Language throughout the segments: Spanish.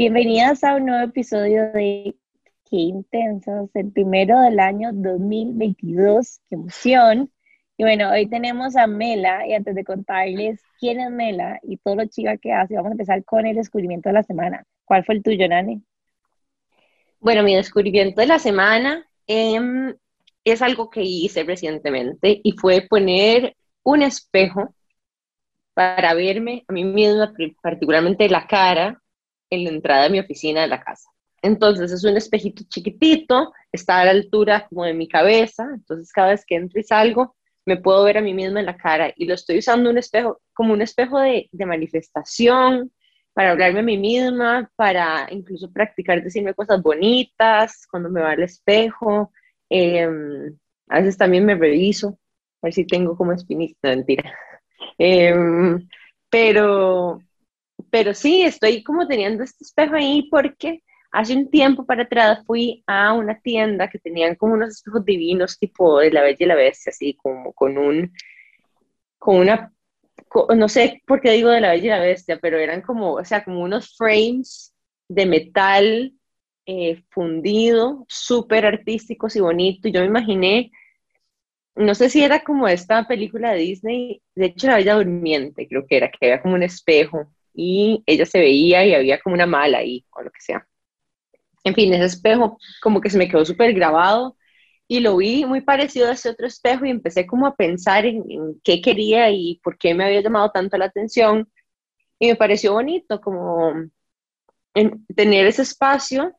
Bienvenidas a un nuevo episodio de Qué Intensos, el primero del año 2022. ¡Qué emoción! Y bueno, hoy tenemos a Mela y antes de contarles quién es Mela y todo lo chica que hace, vamos a empezar con el descubrimiento de la semana. ¿Cuál fue el tuyo, Nani? Bueno, mi descubrimiento de la semana em, es algo que hice recientemente y fue poner un espejo para verme a mí misma, particularmente la cara, en la entrada de mi oficina de la casa. Entonces es un espejito chiquitito, está a la altura como de mi cabeza, entonces cada vez que entro y salgo me puedo ver a mí misma en la cara y lo estoy usando un espejo como un espejo de, manifestación, para hablarme a mí misma, para incluso practicar decirme cosas bonitas cuando me va al espejo. Em, a veces también me reviso, a ver si tengo como espinita, mentira. Em, pero, pero sí, estoy como teniendo este espejo ahí porque hace un tiempo para atrás fui a una tienda que tenían como unos espejos divinos tipo de la Bella y la Bestia, así como con un, con una, no sé por qué digo de la Bella y la Bestia, pero eran como, o sea, como unos frames de metal eh, fundido, súper artísticos y bonitos. Yo me imaginé no sé si era como esta película de Disney, de hecho la Bella Durmiente, creo que era, que había como un espejo y ella se veía y había como una mala ahí o lo que sea. En fin, ese espejo como que se me quedó súper grabado y lo vi muy parecido a ese otro espejo y empecé como a pensar en, qué quería y por qué me había llamado tanto la atención y me pareció bonito como tener ese espacio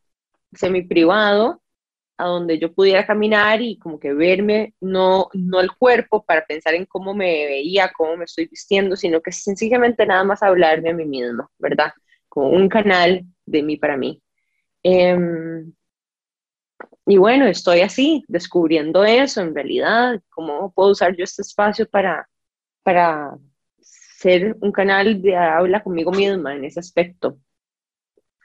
semi privado a donde yo pudiera caminar y como que verme, no, no el cuerpo para pensar en cómo me veía, cómo me estoy vistiendo, sino que sencillamente nada más hablarme a mí mismo, ¿verdad? Como un canal de mí para mí. Em, y bueno, estoy así, descubriendo eso en realidad, cómo puedo usar yo este espacio para, para ser un canal de habla conmigo misma en ese aspecto.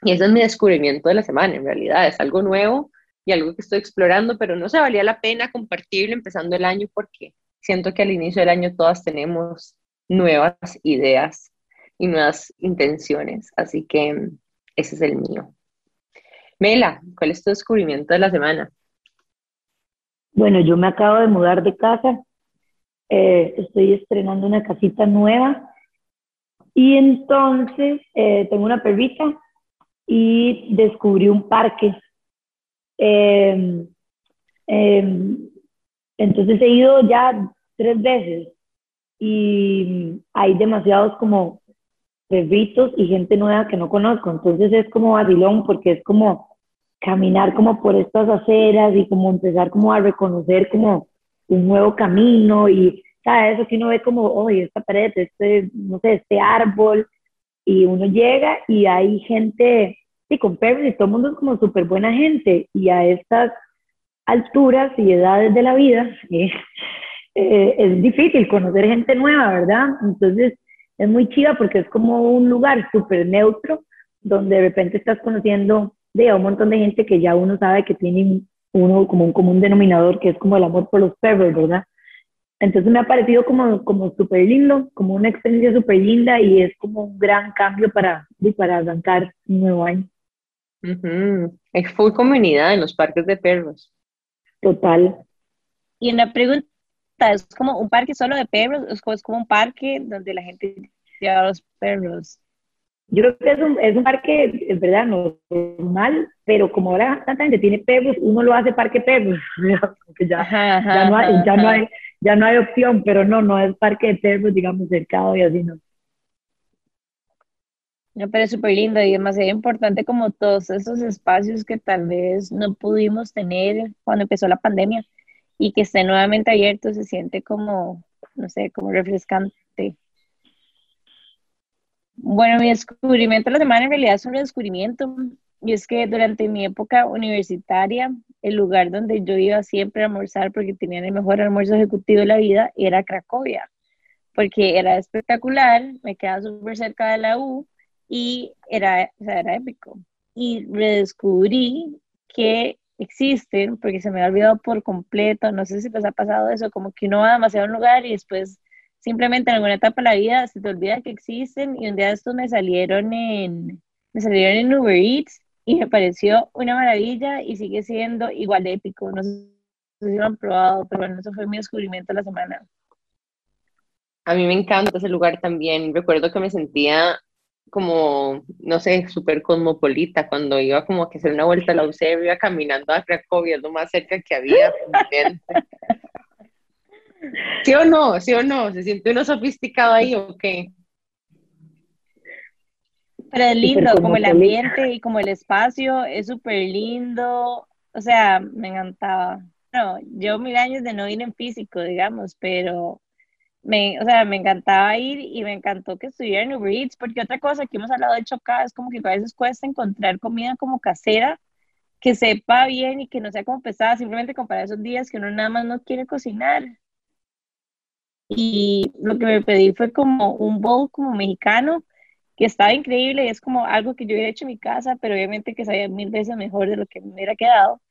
Y ese es mi descubrimiento de la semana, en realidad, es algo nuevo y algo que estoy explorando, pero no se valía la pena compartirlo empezando el año porque siento que al inicio del año todas tenemos nuevas ideas y nuevas intenciones, así que ese es el mío. Mela, ¿cuál es tu descubrimiento de la semana? Bueno, yo me acabo de mudar de casa, eh, estoy estrenando una casita nueva y entonces eh, tengo una perrita y descubrí un parque Em, em, entonces he ido ya tres veces y hay demasiados como perritos y gente nueva que no conozco. Entonces es como vacilón porque es como caminar como por estas aceras y como empezar como a reconocer como un nuevo camino y ¿sabes? eso que uno ve como, oye, esta pared, este, no sé, este árbol y uno llega y hay gente sí, con perros todo el mundo es como súper buena gente y a estas alturas y edades de la vida eh, eh, es difícil conocer gente nueva, ¿verdad? Entonces es muy chida porque es como un lugar súper neutro donde de repente estás conociendo de un montón de gente que ya uno sabe que tiene uno como un común denominador que es como el amor por los perros, ¿verdad? Entonces me ha parecido como, como súper lindo, como una experiencia súper linda y es como un gran cambio para, para arrancar un nuevo año. Es full comunidad en los parques de perros. Total. Y una pregunta, ¿es como un parque solo de perros? ¿Es como, es como un parque donde la gente lleva a los perros? Yo creo que es un, es un parque, es verdad, normal, pero como ahora tanta gente tiene perros, uno lo hace parque perros, ya, ya, no hay, ya, no hay, ya no hay opción, pero no, no es parque de perros, digamos, cercado y así, no. Me parece súper lindo y demasiado importante como todos esos espacios que tal vez no pudimos tener cuando empezó la pandemia y que estén nuevamente abiertos se siente como, no sé, como refrescante. Bueno, mi descubrimiento de la semana en realidad es un descubrimiento y es que durante mi época universitaria, el lugar donde yo iba siempre a almorzar porque tenían el mejor almuerzo ejecutivo de la vida era Cracovia, porque era espectacular, me quedaba súper cerca de la U y era, era épico. Y redescubrí que existen, porque se me ha olvidado por completo, no sé si les ha pasado eso, como que uno va demasiado a un lugar y después simplemente en alguna etapa de la vida se te olvida que existen y un día estos me salieron en, me salieron en Uber Eats y me pareció una maravilla y sigue siendo igual de épico. No sé si lo han probado, pero bueno, eso fue mi descubrimiento de la semana. A mí me encanta ese lugar también. Recuerdo que me sentía como, no sé, súper cosmopolita cuando iba como a hacer una vuelta a la UCB, iba caminando a Cracovia, lo más cerca que había. ¿Sí o no? ¿Sí o no? ¿Se siente uno sofisticado ahí o qué? Pero es lindo, como el ambiente y como el espacio, es súper lindo. O sea, me encantaba. No, yo mil años de no ir en físico, digamos, pero me, o sea, me encantaba ir y me encantó que estuviera en Uber Eats, porque otra cosa que hemos hablado de chocar es como que a veces cuesta encontrar comida como casera que sepa bien y que no sea como pesada, simplemente comparar esos días que uno nada más no quiere cocinar. Y lo que me pedí fue como un bowl como mexicano, que estaba increíble y es como algo que yo hubiera hecho en mi casa, pero obviamente que sabía mil veces mejor de lo que me hubiera quedado.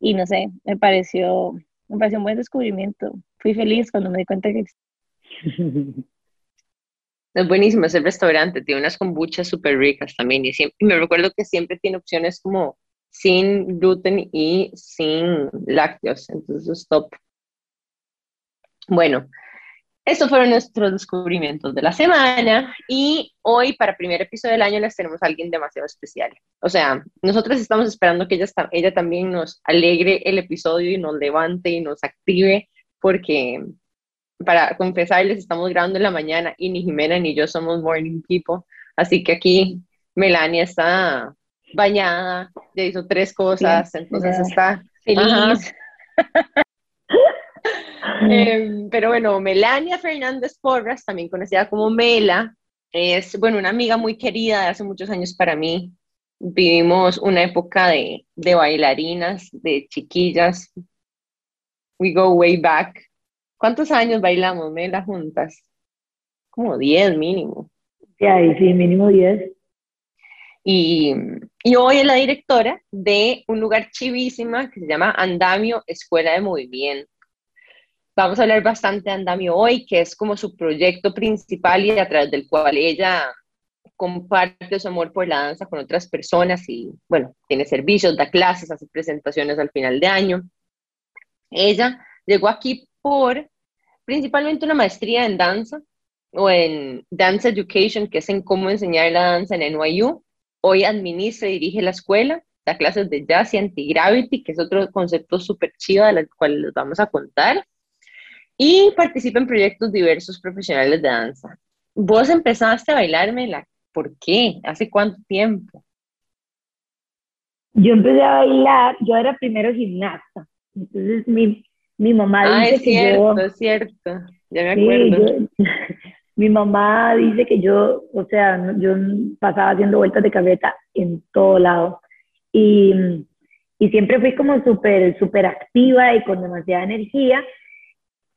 Y no sé, me pareció, me pareció un buen descubrimiento. Fui feliz cuando me di cuenta que Es buenísimo ese restaurante, tiene unas kombuchas súper ricas también y siempre, me recuerdo que siempre tiene opciones como sin gluten y sin lácteos, entonces es top. Bueno, estos fueron nuestros descubrimientos de la semana y hoy para primer episodio del año les tenemos a alguien demasiado especial. O sea, nosotros estamos esperando que ella, ella también nos alegre el episodio y nos levante y nos active porque para confesarles, estamos grabando en la mañana y ni Jimena ni yo somos morning people. Así que aquí Melania está bañada, ya hizo tres cosas, entonces está feliz. Em, pero bueno, Melania Fernández Porras, también conocida como Mela, es, bueno, una amiga muy querida de hace muchos años para mí. Vivimos una época de, de bailarinas, de chiquillas. We go way back. ¿Cuántos años bailamos, Mela, juntas? Como 10 mínimo. Sí, sí, mínimo 10. Y, y, hoy es la directora de un lugar chivísima que se llama Andamio Escuela de Movimiento. Vamos a hablar bastante de Andamio hoy, que es como su proyecto principal y a través del cual ella comparte su amor por la danza con otras personas y, bueno, tiene servicios, da clases, hace presentaciones al final de año. Ella llegó aquí por principalmente una maestría en danza o en Dance Education, que es en cómo enseñar la danza en NYU. Hoy administra y dirige la escuela, da clases de jazz y anti-gravity, que es otro concepto súper chido del cual les vamos a contar. Y participa en proyectos diversos profesionales de danza. Vos empezaste a bailarme, la... ¿por qué? ¿Hace cuánto tiempo? Yo empecé a bailar, yo era primero gimnasta. Entonces mi, mi mamá ah, dice es que cierto, yo... es cierto, ya me acuerdo. mi mamá dice que yo, o sea, yo pasaba haciendo vueltas de cabeza en todo lado. Y, y siempre fui como súper, súper activa y con demasiada energía.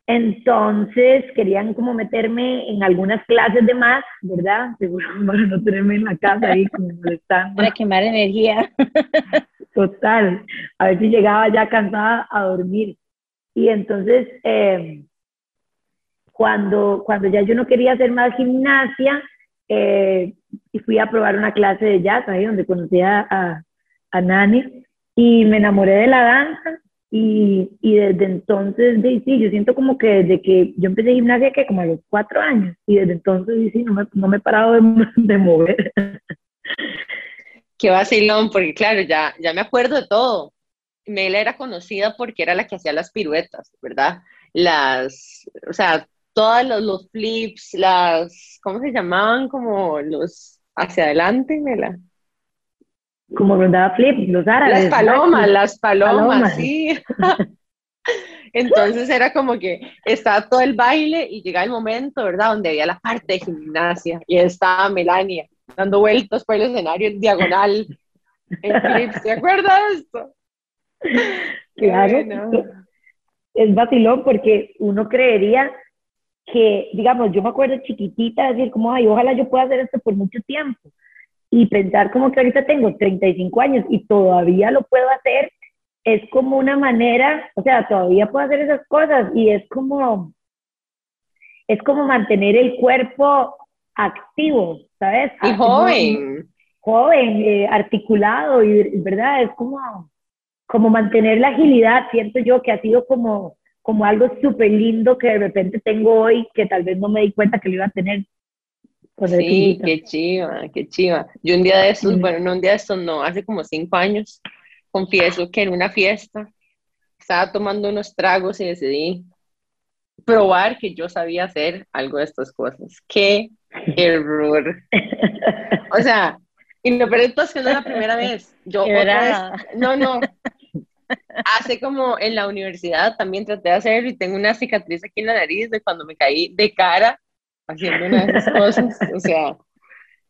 Entonces querían como meterme en algunas clases de más, ¿verdad? Seguro para no tenerme en la casa ahí como molestando. Para quemar energía. Total. A ver si llegaba ya cansada a dormir. Y entonces, eh, cuando, cuando ya yo no quería hacer más gimnasia, eh, fui a probar una clase de jazz ahí donde conocí a, a, Nani y me enamoré de la danza y, y desde entonces, sí, yo siento como que desde que yo empecé gimnasia, que como a los cuatro años, y desde entonces, sí, no me, no me he parado de, de mover. Qué vacilón, porque claro, ya, ya me acuerdo de todo. Mela era conocida porque era la que hacía las piruetas, ¿verdad? Las, o sea, todos los, flips, las, ¿cómo se llamaban? Como los hacia adelante, Mela. Como daba flip, los árabes. Las palomas, las palomas, sí. Entonces era como que estaba todo el baile y llegaba el momento, ¿verdad? Donde había la parte de gimnasia y estaba Melania dando vueltas por el escenario en diagonal, en flips. ¿Te acuerdas de esto? Claro. Es vacilón porque uno creería que, digamos, yo me acuerdo chiquitita decir como, ay, ojalá yo pueda hacer esto por mucho tiempo. Y pensar como que ahorita tengo 35 años y todavía lo puedo hacer, es como una manera, o sea, todavía puedo hacer esas cosas y es como, es como mantener el cuerpo activo, ¿sabes? Y joven. joven, eh, articulado, y verdad, es como, como mantener la agilidad, siento yo que ha sido como, como algo súper lindo que de repente tengo hoy, que tal vez no me di cuenta que lo iba a tener. Sí, qué chiva, qué chiva. Yo un día de estos, bueno, no un día de estos, no, hace como cinco años, confieso que en una fiesta estaba tomando unos tragos y decidí probar que yo sabía hacer algo de estas cosas. ¡Qué error! O sea, y lo peor es que no es la primera vez. Yo no, no. Hace como en la universidad también traté de hacerlo y tengo una cicatriz aquí en la nariz de cuando me caí de cara haciendo una de esas cosas. O sea,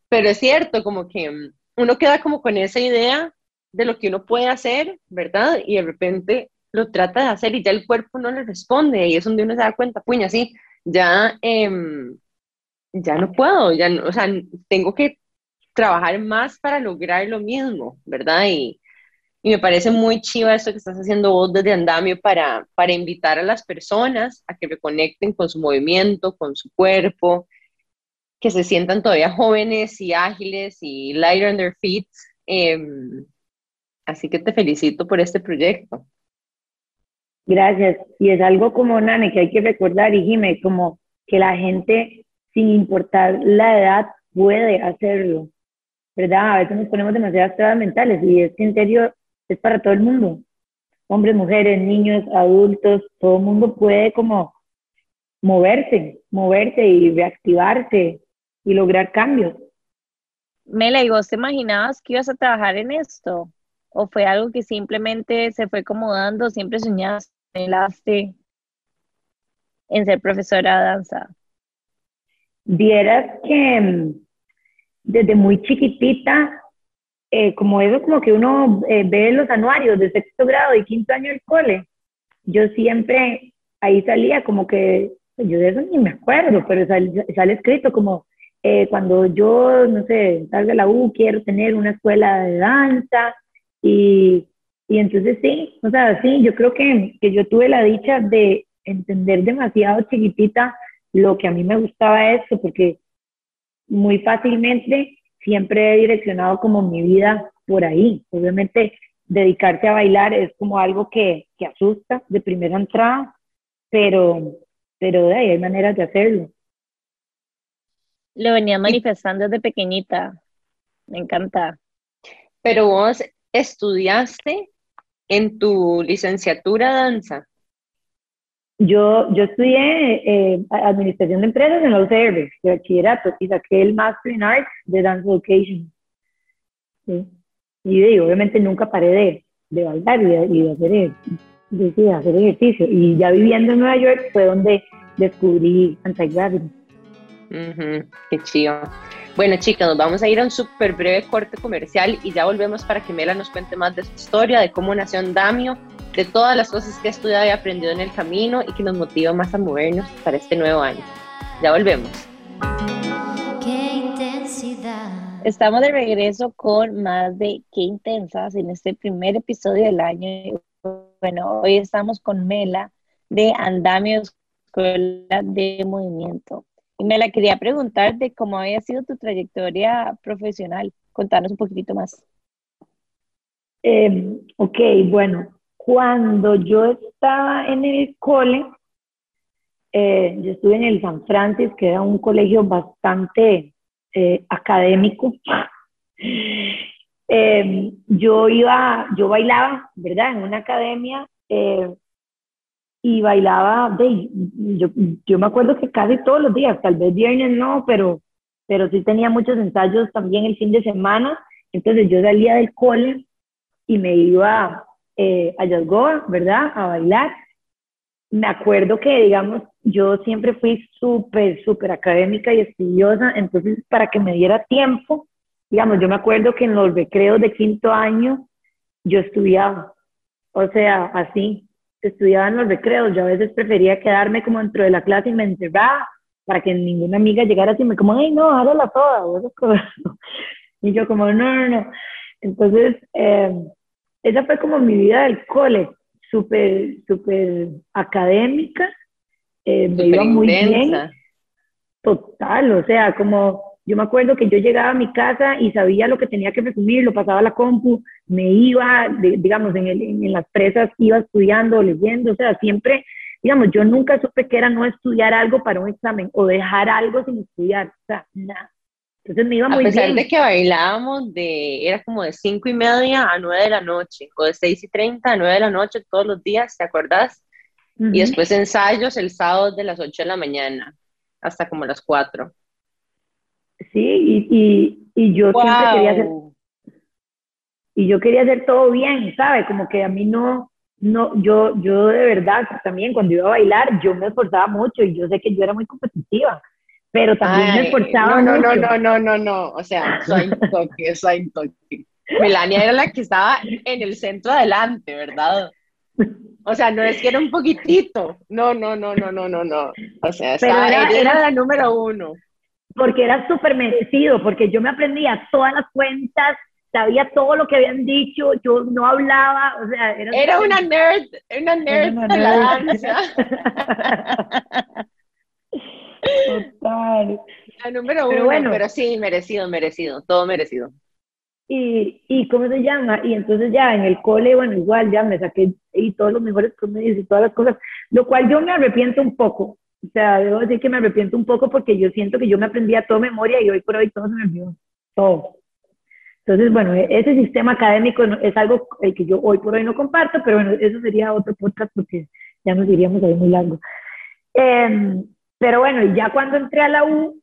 pero es cierto, como que uno queda como con esa idea de lo que uno puede hacer, ¿verdad? Y de repente lo trata de hacer y ya el cuerpo no le responde y es donde uno se da cuenta, puña, sí, ya, em, ya no puedo, ya no, o sea, tengo que trabajar más para lograr lo mismo, ¿verdad? Y, me parece muy chiva esto que estás haciendo vos desde Andamio para, para invitar a las personas a que reconecten con su movimiento, con su cuerpo, que se sientan todavía jóvenes y ágiles y lighter on their feet. Em, así que te felicito por este proyecto. Gracias. Y es algo como, Nane, que hay que recordar, y Jime, como que la gente, sin importar la edad, puede hacerlo, ¿verdad? A veces nos ponemos demasiadas trabas mentales y es que en serio es para todo el mundo. Hombres, mujeres, niños, adultos, todo el mundo puede como moverse, moverse y reactivarse y lograr cambios. Mela, ¿y vos te imaginabas que ibas a trabajar en esto? ¿O fue algo que simplemente se fue acomodando, siempre soñaste? anhelaste en ser profesora de danza? Vieras que mm, desde muy chiquitita, eh, como eso como que uno eh, ve los anuarios de sexto grado y quinto año del cole, yo siempre ahí salía como que, yo de eso ni me acuerdo, pero sale, sale escrito como eh, cuando yo, no sé, salga de la U, quiero tener una escuela de danza y y entonces sí, o sea, sí, yo creo que, que yo tuve la dicha de entender demasiado chiquitita lo que a mí me gustaba esto, porque muy fácilmente siempre he direccionado como mi vida por ahí. Obviamente, dedicarse a bailar es como algo que, que asusta de primera entrada, pero, pero de ahí hay maneras de hacerlo. Lo venía manifestando desde pequeñita. Me encanta. Pero vos estudiaste en tu licenciatura danza? Yo, yo estudié eh, Administración de Empresas en la UCR, de bachillerato, y saqué el Master in Arts de Dance Education. Y, obviamente nunca paré de, de bailar y de, hacer, de, hacer ejercicio. Y ya viviendo en Nueva York fue donde descubrí anti-gravity. Qué chido. Bueno, chicas, nos vamos a ir a un súper breve corte comercial y ya volvemos para que Mela nos cuente más de su historia, de cómo nació Andamio, de todas las cosas que ha estudiado y aprendido en el camino y que nos motiva más a movernos para este nuevo año. Ya volvemos. Qué intensidad. Estamos de regreso con más de Qué Intensas en este primer episodio del año. Bueno, hoy estamos con Mela de Andamio Escuela de Movimiento. Me la quería preguntar de cómo había sido tu trayectoria profesional. Contanos un poquitito más. Eh, ok, bueno, cuando yo estaba en el cole, eh, yo estuve en el San Francis, que era un colegio bastante eh, académico. yo iba, yo bailaba, ¿verdad? En una academia y bailaba, yo, yo me acuerdo que casi todos los días, tal vez viernes no, pero, pero sí tenía muchos ensayos también el fin de semana, entonces yo salía del cole y me iba eh, a Yasgoa, ¿verdad? A bailar. Me acuerdo que, digamos, yo siempre fui súper, súper académica y estudiosa, entonces para que me diera tiempo, digamos, yo me acuerdo que en los recreos de quinto año yo estudiaba, o sea, así, estudiaba en los recreos, yo a veces prefería quedarme como dentro de la clase y me encerraba para que ninguna amiga llegara así me como, ay, no, hágala toda, y yo como, no, no, no. Entonces, eh, esa fue como mi vida del cole, súper, súper académica, eh, me iba muy bien. Total, o sea, como Yo me acuerdo que yo llegaba a mi casa y sabía lo que tenía que resumir, lo pasaba a la compu, me iba, digamos, en, en las presas iba estudiando, leyendo, o sea, siempre, digamos, yo nunca supe que era no estudiar algo para un examen o dejar algo sin estudiar, o sea, nada. Entonces me iba muy bien. A pesar de que bailábamos de, era como de cinco y media a nueve de la noche, o de seis y treinta a nueve de la noche todos los días, ¿te acuerdas? Y después ensayos el sábado de las ocho de la mañana hasta como las cuatro. Sí, y, y, y yo siempre quería hacer, y yo quería hacer todo bien, ¿sabe? Como que a mí no, no, yo, yo de verdad también cuando iba a bailar, yo me esforzaba mucho y yo sé que yo era muy competitiva pero también me esforzaba no, no, No, no, no, no, o sea, soy toque, soy toque. Melania era la que estaba en el centro adelante, ¿verdad? O sea, no es que era un poquitito, no, no, no, no, no, no, no. O sea, era, era, la número uno. Porque era súper merecido, porque yo me aprendía todas las cuentas, sabía todo lo que habían dicho, yo no hablaba, o sea, era... Era una nerd, una nerd de la danza. Total. La número uno, pero, pero sí, merecido, merecido, todo merecido. Y, y, ¿cómo se llama? Y entonces ya en el cole, bueno, igual ya me saqué y todos los mejores promedios y todas las cosas, lo cual yo me arrepiento un poco. O sea, debo decir que me arrepiento un poco porque yo siento que yo me aprendí a toda memoria y hoy por hoy todo se me olvidó. Todo. Entonces, bueno, e-, ese sistema académico es algo que yo hoy por hoy no comparto, pero bueno, eso sería otro podcast porque ya nos iríamos ahí muy largo. Eh, pero bueno, ya cuando entré a la U,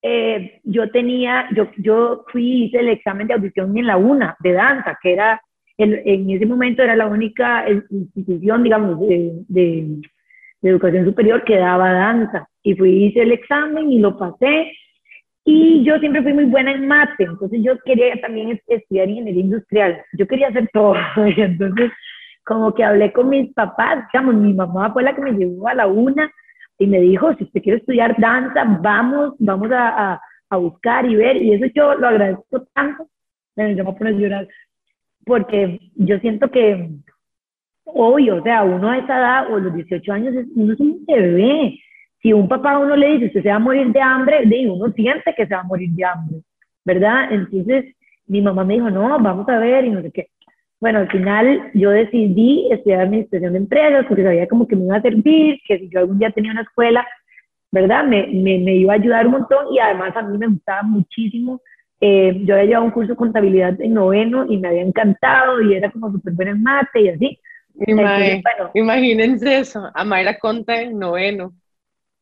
eh, yo tenía, yo, yo fui, hice el examen de audición en la UNA de danza, que era, en ese momento era la única institución, digamos, de, de, educación superior que daba danza. Y fui, hice el examen y lo pasé. Y yo siempre fui muy buena en mate, entonces yo quería también estudiar ingeniería industrial. Yo quería hacer todo. Entonces, como que hablé con mis papás, digamos, mi mamá fue la que me llevó a la UNA y me dijo, si usted quiere estudiar danza, vamos, vamos a, a, buscar y ver, y eso yo lo agradezco tanto, me a poner a llorar, porque yo siento que, obvio, o sea, uno a esa edad, o los 18 años, uno es un bebé, si un papá a uno le dice, usted se va a morir de hambre, uno siente que se va a morir de hambre, ¿verdad? Entonces, mi mamá me dijo, no, vamos a ver, y no sé qué. Bueno, al final yo decidí estudiar administración de empresas porque sabía como que me iba a servir, que si yo algún día tenía una escuela, ¿verdad? Me, me, me iba a ayudar un montón y además a mí me gustaba muchísimo. Eh, yo había llevado un curso de contabilidad en noveno y me había encantado y era como súper buena en mate y así. Imagínense eso, Mayra Conta en noveno.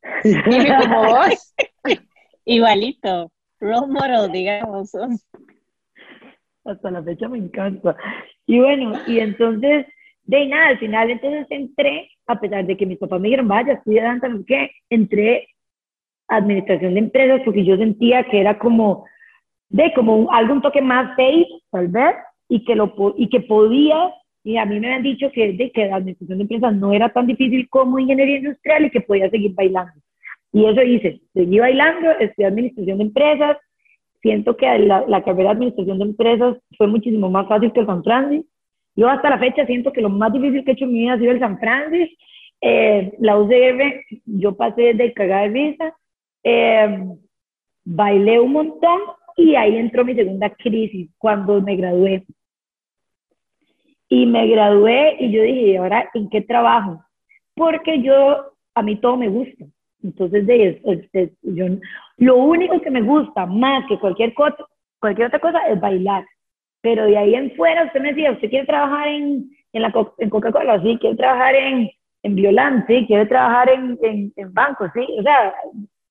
como vos. Igualito, role model, digamos hasta la fecha me encanta. Y bueno, y entonces, de nada, al final entonces entré, a pesar de que mis papás me dijeron, vaya, estudia danza, no qué, entré a administración de empresas porque yo sentía que era como, de como algo un toque más safe, tal vez, y que, lo, y que podía, y a mí me habían dicho que, de que la administración de empresas no era tan difícil como ingeniería industrial y que podía seguir bailando. Y eso hice, seguí bailando, estudié administración de empresas, siento que la, carrera de administración de empresas fue muchísimo más fácil que el San Francis. Yo hasta la fecha siento que lo más difícil que he hecho en mi vida ha sido el San Francis. Eh, la UCR, yo pasé de cagar de risa, eh, bailé un montón y ahí entró mi segunda crisis cuando me gradué. Y me gradué y yo dije, ¿y ahora en qué trabajo? Porque yo, a mí todo me gusta. Entonces, de, yo, lo único que me gusta más que cualquier, cosa, cualquier otra cosa es bailar. Pero de ahí en fuera, usted me decía, ¿usted quiere trabajar en, en, en Coca-Cola? Sí, quiere trabajar en, en sí, quiere trabajar en, en, en banco, sí. O sea,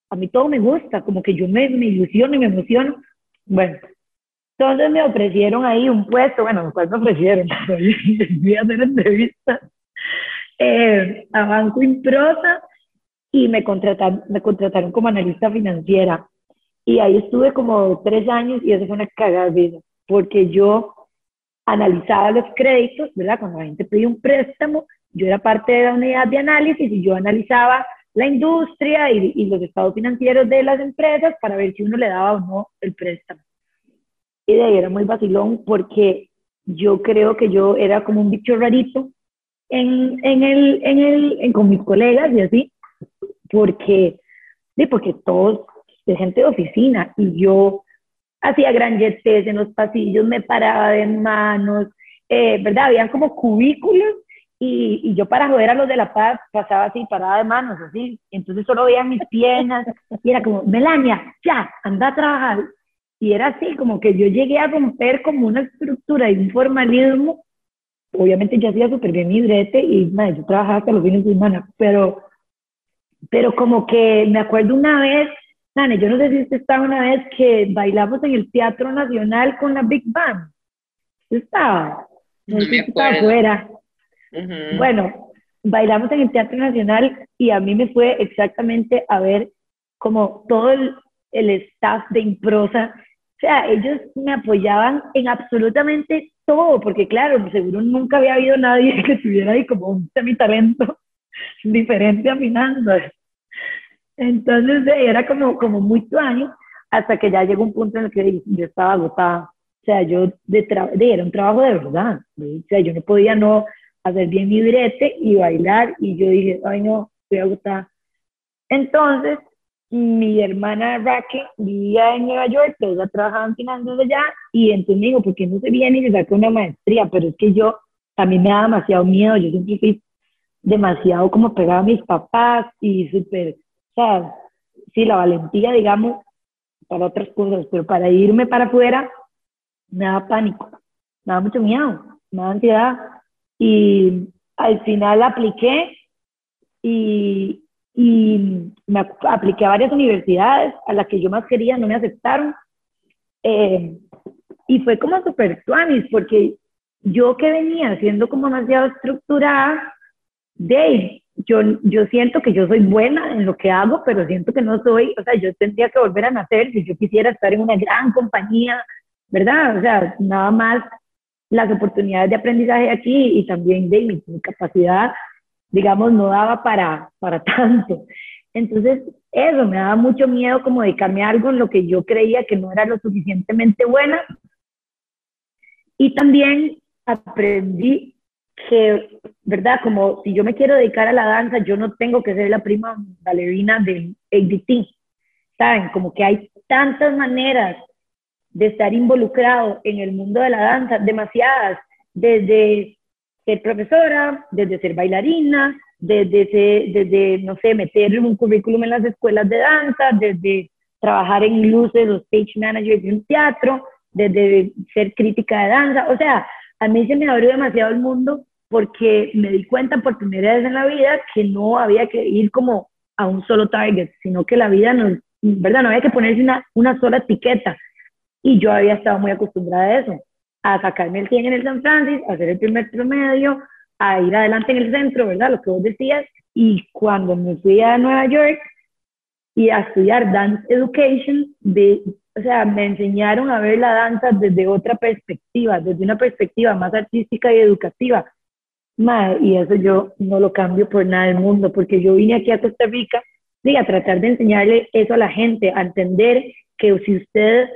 a mí todo me gusta, como que yo me, me ilusiono y me emociono. Bueno, entonces me ofrecieron ahí un puesto, bueno, ¿cuál me ofrecieron? Voy a hacer entrevistas eh, a Banco Improsa y me contrataron, me contrataron como analista financiera. Y ahí estuve como tres años y eso fue una cagada porque yo analizaba los créditos, ¿verdad? Cuando la gente pedía un préstamo, yo era parte de la unidad de análisis y yo analizaba la industria y, y, los estados financieros de las empresas para ver si uno le daba o no el préstamo. Y de ahí era muy vacilón porque yo creo que yo era como un bicho rarito en, en el, en el, con mis colegas y así, porque, sí, porque todos de gente de oficina y yo hacía gran en los pasillos, me paraba de manos, eh, ¿verdad? Habían como cubículos y, y, yo para joder a los de La Paz pasaba así, parada de manos, así. Entonces solo veía mis piernas y era como, Melania, ya, anda a trabajar. Y era así, como que yo llegué a romper como una estructura y un formalismo. Obviamente yo hacía súper bien mi brete y madre, yo trabajaba hasta los fines de semana, pero, pero como que me acuerdo una vez, Nane, yo no sé si usted estaba una vez que bailamos en el Teatro Nacional con la Big Band. estaba? No, me acuerdo. Afuera. Bueno, bailamos en el Teatro Nacional y a mí me fue exactamente a ver como todo el, el staff de Improsa. O sea, ellos me apoyaban en absolutamente todo, porque claro, seguro nunca había habido nadie que tuviera ahí como un semi-talento diferente afinando. Entonces era como, como muy tuaño, hasta que ya llegó un punto en el que yo estaba agotada. O sea, yo de, de era un trabajo de verdad. O sea, yo no podía no hacer bien mi brete y bailar. Y yo dije, ay no, estoy agotada. Entonces, mi hermana Raquel vivía en Nueva York, ella trabajaba en finanzas allá, y entonces me dijo, ¿por qué no se viene y se saca una maestría? Pero es que yo, también me da demasiado miedo, yo siempre fui demasiado como pegada a mis papás y súper, o sea, sí, la valentía, digamos, para otras cosas, pero para irme para afuera, me daba pánico, me daba mucho miedo, me daba ansiedad, y al final apliqué y, y me apliqué a varias universidades a las que yo más quería, no me aceptaron. Eh, y fue como súper tuanis, porque yo que venía siendo como demasiado estructurada, de yo, yo siento que yo soy buena en lo que hago, pero siento que no soy, o sea, yo tendría que volver a nacer si yo quisiera estar en una gran compañía, ¿verdad? O sea, nada más las oportunidades de aprendizaje aquí y también de mi, capacidad, digamos, no daba para, para tanto. Entonces, eso me daba mucho miedo como dedicarme a algo en lo que yo creía que no era lo suficientemente buena. Y también aprendí que, ¿verdad? Como si yo me quiero dedicar a la danza, yo no tengo que ser la prima bailarina del ADT. ¿Saben? Como que hay tantas maneras de estar involucrado en el mundo de la danza, demasiadas, desde ser profesora, desde ser bailarina, desde, desde no sé, meter un currículum en las escuelas de danza, desde trabajar en luces o stage manager de un teatro, desde ser crítica de danza, o sea, a mí se me abrió demasiado el mundo porque me di cuenta por primera vez en la vida que no había que ir como a un solo target, sino que la vida ¿verdad? No había que ponerse una, una sola etiqueta, y yo había estado muy acostumbrada a eso, a sacarme el 100 en el San Francisco, a hacer el primer promedio, a ir adelante en el centro, ¿verdad? Lo que vos decías. Y cuando me fui a Nueva York y a estudiar Dance Education, de, o sea, me enseñaron a ver la danza desde otra perspectiva, desde una perspectiva más artística y educativa. Madre, y eso yo no lo cambio por nada del mundo, porque yo vine aquí a Costa Rica sí, a tratar de enseñarle eso a la gente, a entender que si usted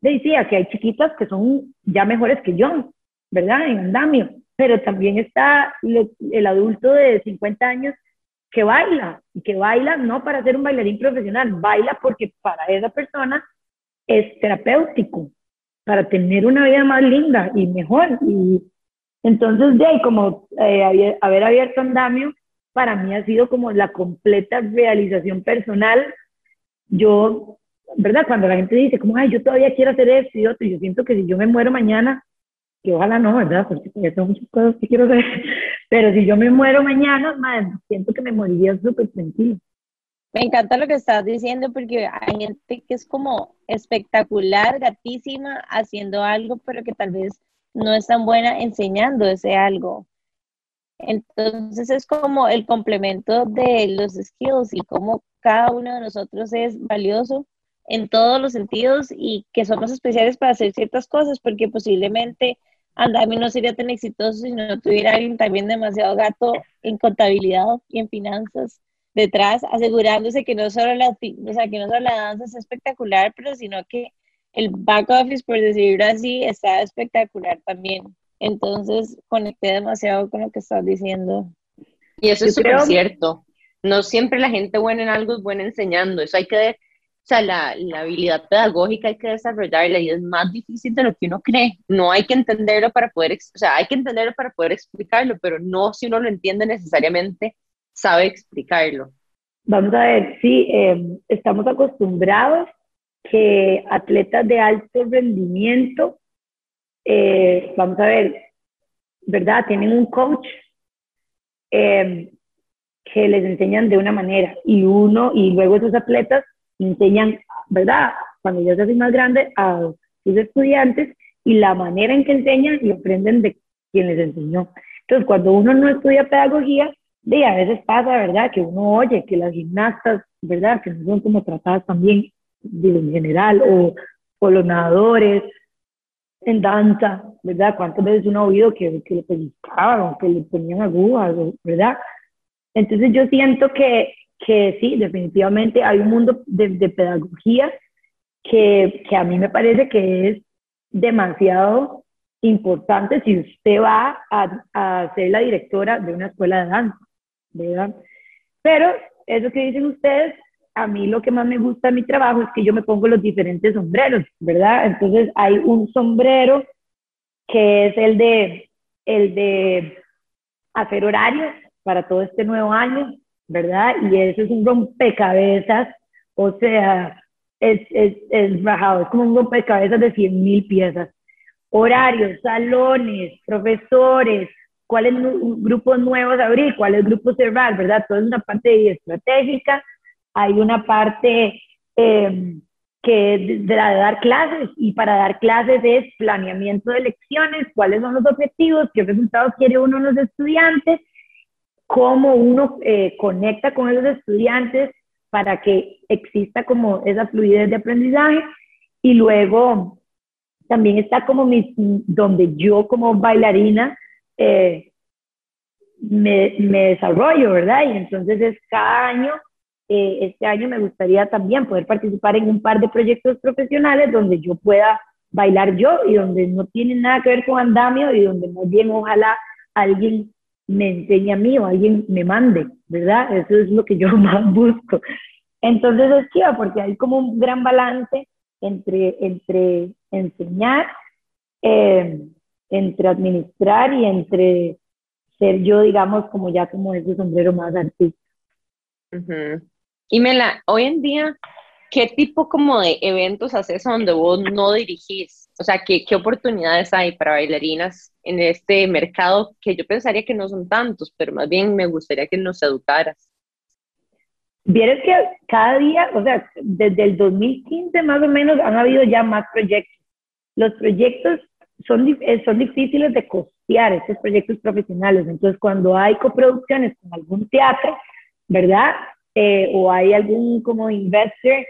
decía que hay chiquitas que son ya mejores que yo, ¿verdad? En andamio, pero también está el adulto de 50 años que baila, y que baila no para ser un bailarín profesional, baila porque para esa persona es terapéutico, para tener una vida más linda y mejor. Y entonces, de ahí, como eh, haber abierto andamio, para mí ha sido como la completa realización personal. Yo ¿verdad? Cuando la gente dice, como, ay, yo todavía quiero hacer esto y otro, yo siento que si yo me muero mañana, que ojalá no, ¿verdad? Porque todavía tengo muchas cosas que quiero hacer, pero si yo me muero mañana, madre, siento que me moriría súper tranquilo. Me encanta lo que estás diciendo porque hay gente que es como espectacular, gatísima, haciendo algo, pero que tal vez no es tan buena enseñando ese algo. Entonces es como el complemento de los skills y cómo cada uno de nosotros es valioso en todos los sentidos y que somos especiales para hacer ciertas cosas, porque posiblemente Andami no sería tan exitoso si no tuviera alguien también demasiado gato en contabilidad y en finanzas detrás, asegurándose que no solo la, o sea, que no solo la danza es espectacular, pero sino que el back office, por decirlo así, está espectacular también. Entonces, conecté demasiado con lo que estás diciendo. Y eso es súper cierto. No siempre la gente buena en algo es buena enseñando. Eso hay que sea, la, la, habilidad pedagógica hay que desarrollarla y es más difícil de lo que uno cree. No hay que entenderlo para poder, o sea, hay que entenderlo para poder explicarlo, pero no si uno lo entiende necesariamente sabe explicarlo. Vamos a ver, sí, em, estamos acostumbrados que atletas de alto rendimiento, eh, vamos a ver, ¿verdad? Tienen un coach em, que les enseñan de una manera y uno, y luego esos atletas enseñan, ¿verdad? Cuando se hacen más grandes a sus estudiantes y la manera en que enseñan y aprenden de quien les enseñó. Entonces, cuando uno no estudia pedagogía, de a veces pasa, ¿verdad? Que uno oye que las gimnastas, ¿verdad? Que no son como tratadas también en general, o, o los nadadores en danza, ¿verdad? ¿Cuántas veces uno ha oído que, que le pellizcaban, que le ponían agujas, ¿verdad? Entonces yo siento que, que sí, definitivamente hay un mundo de, pedagogía que, que, a mí me parece que es demasiado importante si usted va a, a ser la directora de una escuela de danza. ¿verdad? Pero eso que dicen ustedes, a mí lo que más me gusta de mi trabajo es que yo me pongo los diferentes sombreros, ¿verdad? Entonces hay un sombrero que es el de, el de hacer horarios para todo este nuevo año, ¿verdad? Y eso es un rompecabezas, o sea, es, es, es bajado, es como un rompecabezas de 100 mil piezas. Horarios, salones, profesores, cuáles grupos nuevos abrir, cuáles grupos cerrar, ¿verdad? Todo es una parte estratégica, hay una parte em, que es de, la de dar clases y para dar clases es planeamiento de lecciones, cuáles son los objetivos, qué resultados quiere uno los estudiantes, cómo uno eh, conecta con esos estudiantes para que exista como esa fluidez de aprendizaje y luego también está como mi, donde yo como bailarina eh, me, me, desarrollo, ¿verdad? Y entonces es cada año, eh, este año me gustaría también poder participar en un par de proyectos profesionales donde yo pueda bailar yo y donde no tiene nada que ver con andamio y donde más bien ojalá alguien me enseñe a mí o alguien me mande, ¿verdad? Eso es lo que yo más busco. Entonces es chido porque hay como un gran balance entre, entre enseñar, eh, entre administrar y entre ser yo, digamos, como ya como ese sombrero más artista. Y Mela, hoy en día, ¿qué tipo como de eventos haces donde vos no dirigís? O sea, ¿qué, ¿qué oportunidades hay para bailarinas en este mercado que yo pensaría que no son tantos, pero más bien me gustaría que nos educaras? Vieres que cada día, o sea, desde el 2015 más o menos han habido ya más proyectos. Los proyectos son, eh, son difíciles de costear, estos proyectos profesionales. Entonces, cuando hay coproducciones con algún teatro, ¿verdad? Eh, o hay algún como investor,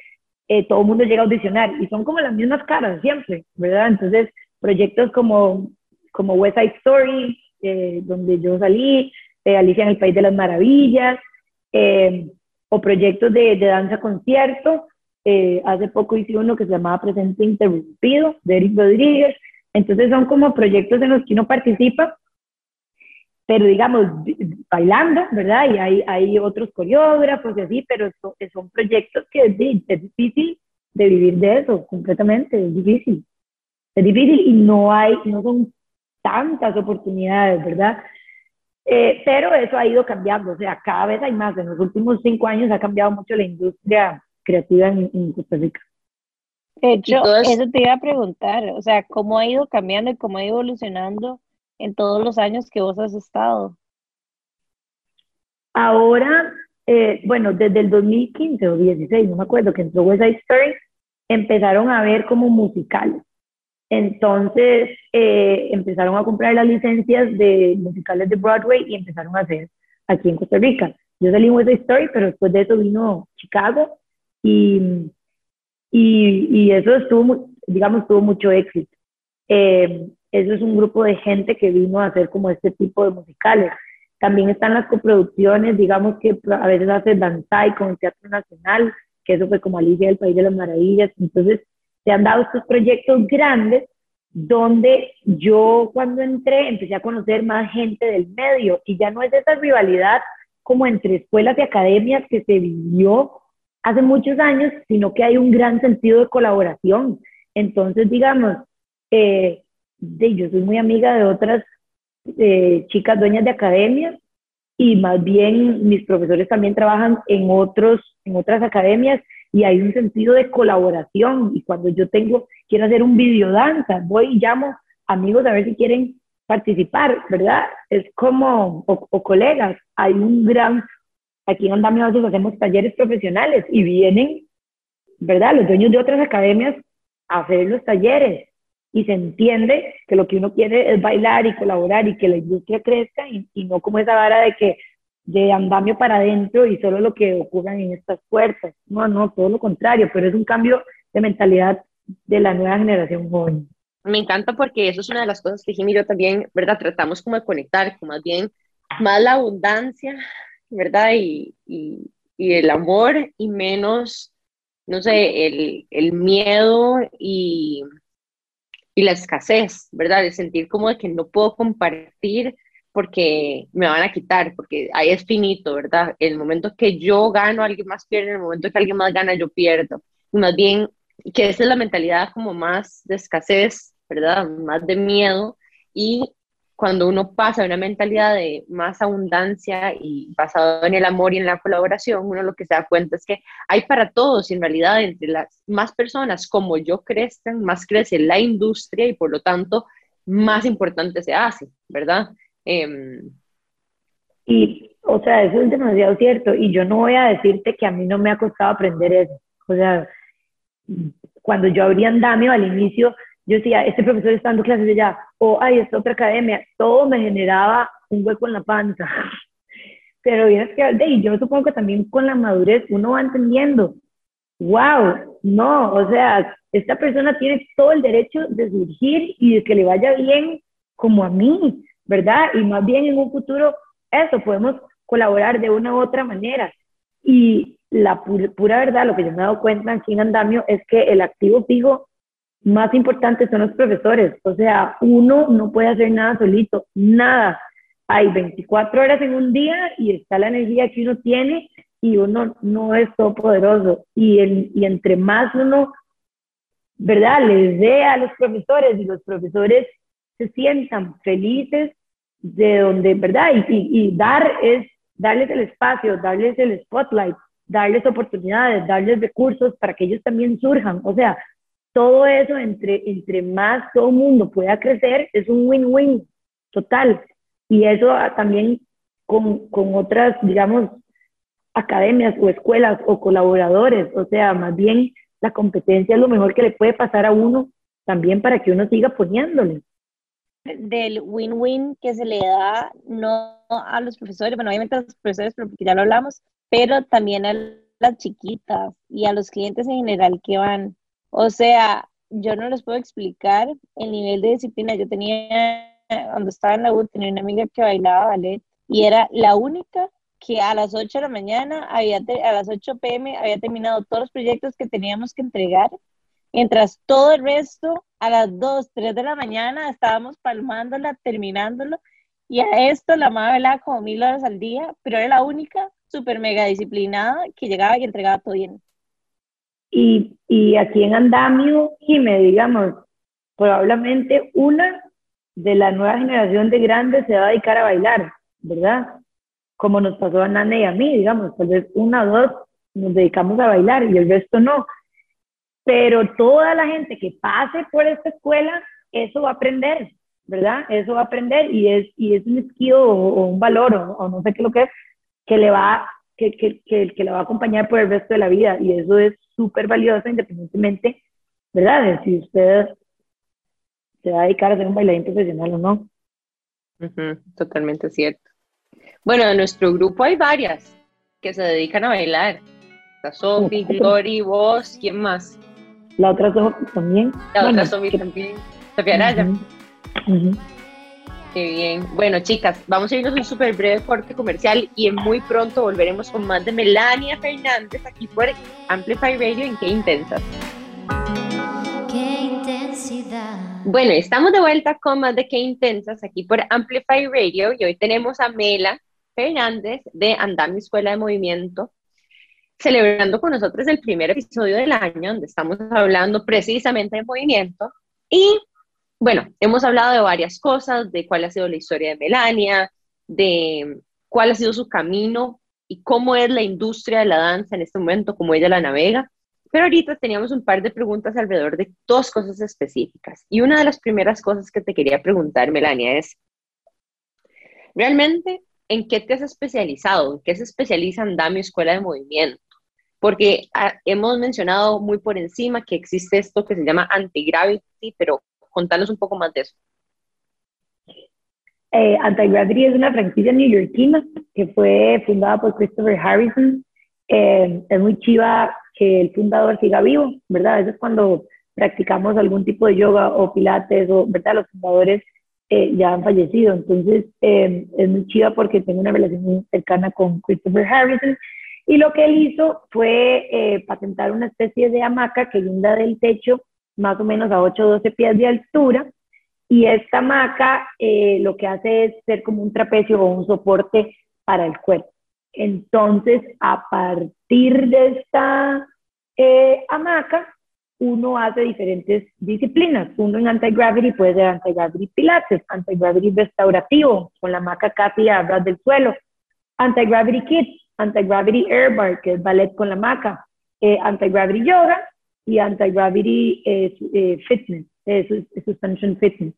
eh, todo el mundo llega a audicionar y son como las mismas caras siempre, ¿verdad? Entonces, proyectos como, como West Side Story, donde yo salí, Alicia en el País de las Maravillas, o proyectos de, de danza concierto. hace poco hice uno que se llamaba Presente Interrumpido, de Eric Rodríguez. Entonces son como proyectos en los que uno participa, pero digamos, bailando, ¿verdad? Y hay, hay otros coreógrafos y así, pero son, son proyectos que es, es, difícil de vivir de eso, completamente, es difícil. Es difícil y no hay, no son tantas oportunidades, ¿verdad? Eh, pero eso ha ido cambiando, o sea, cada vez hay más. En los últimos cinco años ha cambiado mucho la industria creativa en, en Costa Rica. De hecho, eso te iba a preguntar, o sea, ¿cómo ha ido cambiando y cómo ha ido evolucionando en todos los años que vos has estado? Ahora, eh, bueno, desde el 2015 o 16, no me acuerdo, que entró West Side Story, empezaron a ver como musicales. Entonces, eh, empezaron a comprar las licencias de musicales de Broadway y empezaron a hacer aquí en Costa Rica. Yo salí en West Side Story, pero después de eso vino Chicago y y, y eso estuvo, digamos, tuvo mucho éxito. Eh, eso es un grupo de gente que vino a hacer como este tipo de musicales. También están las coproducciones, digamos que a veces hace Danzai con el Teatro Nacional, que eso fue como Alicia del País de las Maravillas. Entonces, se han dado estos proyectos grandes donde yo cuando entré empecé a conocer más gente del medio y ya no es esa rivalidad como entre escuelas y academias que se vivió hace muchos años, sino que hay un gran sentido de colaboración. Entonces, digamos, eh, de, yo soy muy amiga de otras eh, chicas dueñas de academias y más bien mis profesores también trabajan en, otros, en otras academias y hay un sentido de colaboración y cuando yo tengo, quiero hacer un videodanza, voy y llamo amigos a ver si quieren participar, ¿verdad? Es como, o, colegas, hay un gran, aquí en Andamio veces hacemos talleres profesionales y vienen, ¿verdad? Los dueños de otras academias a hacer los talleres y se entiende que lo que uno quiere es bailar y colaborar y que la industria crezca y, y no como esa vara de que de andamio para adentro y solo lo que ocurra en estas puertas. No, no, todo lo contrario, pero es un cambio de mentalidad de la nueva generación joven. Me encanta porque eso es una de las cosas que Jimmy y yo también, ¿verdad? Tratamos como de conectar, como más bien, más la abundancia, ¿verdad? Y, y, y el amor y menos, no sé, el, el miedo y, y la escasez, ¿verdad? De sentir como de que no puedo compartir porque me van a quitar, porque ahí es finito, ¿verdad? El momento que yo gano, alguien más pierde, el momento que alguien más gana, yo pierdo. Más bien, que esa es la mentalidad como más de escasez, ¿verdad? Más de miedo. Y cuando uno pasa a una mentalidad de más abundancia y basado en el amor y en la colaboración, uno lo que se da cuenta es que hay para todos, y en realidad, entre las más personas como yo crecen, más crece la industria y por lo tanto, más importante se hace, ¿verdad? Em, y, o sea, eso es demasiado cierto. Y yo no voy a decirte que a mí no me ha costado aprender eso. O sea, cuando yo abría andamio al inicio, yo decía, este profesor está dando clases allá, o ay, esta otra academia, todo me generaba un hueco en la panza. Pero vienes que, y yo supongo que también con la madurez uno va entendiendo, wow, no, o sea, esta persona tiene todo el derecho de surgir y de que le vaya bien como a mí. ¿verdad? Y más bien en un futuro, eso, podemos colaborar de una u otra manera. Y la pura, verdad, lo que yo me he dado cuenta aquí en Andamio es que el activo fijo más importante son los profesores. O sea, uno no puede hacer nada solito, nada. Hay 24 horas en un día y está la energía que uno tiene y uno no es todopoderoso. Y, y entre más uno, ¿verdad?, les dé a los profesores y los profesores se sientan felices de donde, ¿verdad? Y, y, dar es darles el espacio, darles el spotlight, darles oportunidades, darles recursos para que ellos también surjan. O sea, todo eso entre, entre más todo mundo pueda crecer es un win-win total. Y eso también con, con otras, digamos, academias o escuelas o colaboradores. O sea, más bien la competencia es lo mejor que le puede pasar a uno también para que uno siga poniéndole del win-win que se le da no a los profesores, bueno, obviamente a los profesores, pero porque ya lo hablamos, pero también a las chiquitas y a los clientes en general que van. O sea, yo no les puedo explicar el nivel de disciplina. Yo tenía, cuando estaba en la U, tenía una amiga que bailaba ballet y era la única que a las 8 de la mañana, había a las 8 pm, había terminado todos los proyectos que teníamos que entregar Mientras todo el resto, a las 2, 3 de la mañana, estábamos palmándola, terminándolo. Y a esto la madre velaba como mil horas al día, pero era la única súper mega disciplinada que llegaba y entregaba todo bien. Y, y aquí en Andamio, me digamos, probablemente una de la nueva generación de grandes se va a dedicar a bailar, ¿verdad? Como nos pasó a Nana y a mí, digamos, tal vez una o dos nos dedicamos a bailar y el resto no pero toda la gente que pase por esta escuela, eso va a aprender, ¿verdad? Eso va a aprender y es, y es un skill o, un valor o, no sé qué lo que es, que le va, que, que, que, que le va a acompañar por el resto de la vida y eso es súper valioso independientemente, ¿verdad? De si usted se va a dedicar a ser un bailarín profesional o no. totalmente cierto. Bueno, en nuestro grupo hay varias que se dedican a bailar. Está Sofi, Glory, vos, ¿quién más? La otra también. La otra Sofi también. Sofía Araya. Qué bien. Bueno, chicas, vamos a irnos un súper breve corte comercial y muy pronto volveremos con más de Melania Fernández aquí por Amplify Radio en Qué Intensas. Qué intensidad. Bueno, estamos de vuelta con más de Qué Intensas aquí por Amplify Radio y hoy tenemos a Mela Fernández de Andami Escuela de Movimiento celebrando con nosotros el primer episodio del año, donde estamos hablando precisamente de movimiento. Y bueno, hemos hablado de varias cosas, de cuál ha sido la historia de Melania, de cuál ha sido su camino y cómo es la industria de la danza en este momento, cómo ella la navega. Pero ahorita teníamos un par de preguntas alrededor de dos cosas específicas. Y una de las primeras cosas que te quería preguntar, Melania, es, ¿realmente en qué te has especializado? ¿En qué se especializa en Dami Escuela de Movimiento? Porque ah, hemos mencionado muy por encima que existe esto que se llama anti-gravity, pero contanos un poco más de eso. Eh, Anti-Gravity es una franquicia neoyorquina que fue fundada por Christopher Harrison. Eh, es muy chiva que el fundador siga vivo, ¿verdad? A veces cuando practicamos algún tipo de yoga o pilates, o, ¿verdad? Los fundadores eh, ya han fallecido. Entonces, eh, es muy chiva porque tengo una relación muy cercana con Christopher Harrison. Y lo que él hizo fue eh, patentar una especie de hamaca que guinda del techo más o menos a 8 o 12 pies de altura. Y esta hamaca lo que hace es ser como un trapecio o un soporte para el cuerpo. Entonces, a partir de esta eh, hamaca, uno hace diferentes disciplinas. Uno en anti-gravity puede ser anti-gravity pilates, anti-gravity restaurativo, con la hamaca casi a ras del suelo, anti-gravity kids, anti-gravity air bar, que es ballet con la hamaca, eh, anti-gravity yoga y anti-gravity eh, fitness, suspension fitness.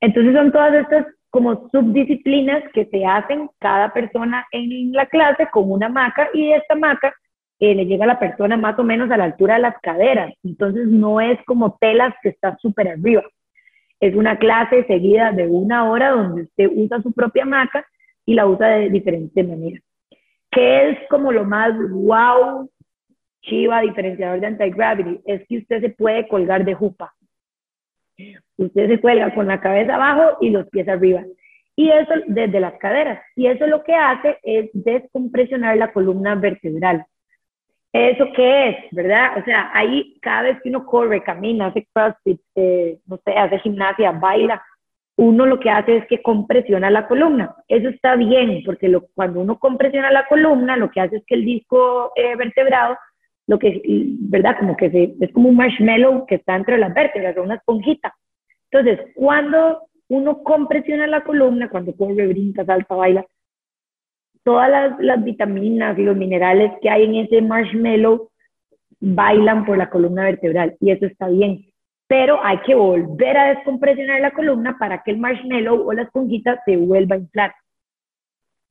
Entonces son todas estas como subdisciplinas que se hacen cada persona en la clase con una maca y esta maca eh, le llega a la persona más o menos a la altura de las caderas. Entonces no es como telas que está súper arriba. Es una clase seguida de una hora donde usted usa su propia maca y la usa de diferentes maneras. ¿Qué es como lo más wow, chiva, diferenciador de anti-gravity? Es que usted se puede colgar de jupa. Usted se cuelga con la cabeza abajo y los pies arriba. Y eso desde las caderas. Y eso lo que hace es descompresionar la columna vertebral. ¿Eso qué es? ¿Verdad? O sea, ahí cada vez que uno corre, camina, hace crossfit, eh, no sé, hace gimnasia, baila, uno lo que hace es que compresiona la columna. Eso está bien, porque lo, cuando uno compresiona la columna, lo que hace es que el disco eh, vertebrado lo que, ¿verdad? Como que se, es como un marshmallow que está entre las vértebras, una esponjita. Entonces, cuando uno compresiona la columna, cuando corre, brinca, salta, baila, todas las, las, vitaminas y los minerales que hay en ese marshmallow bailan por la columna vertebral y eso está bien. Pero hay que volver a descompresionar la columna para que el marshmallow o la esponjita se vuelva a inflar.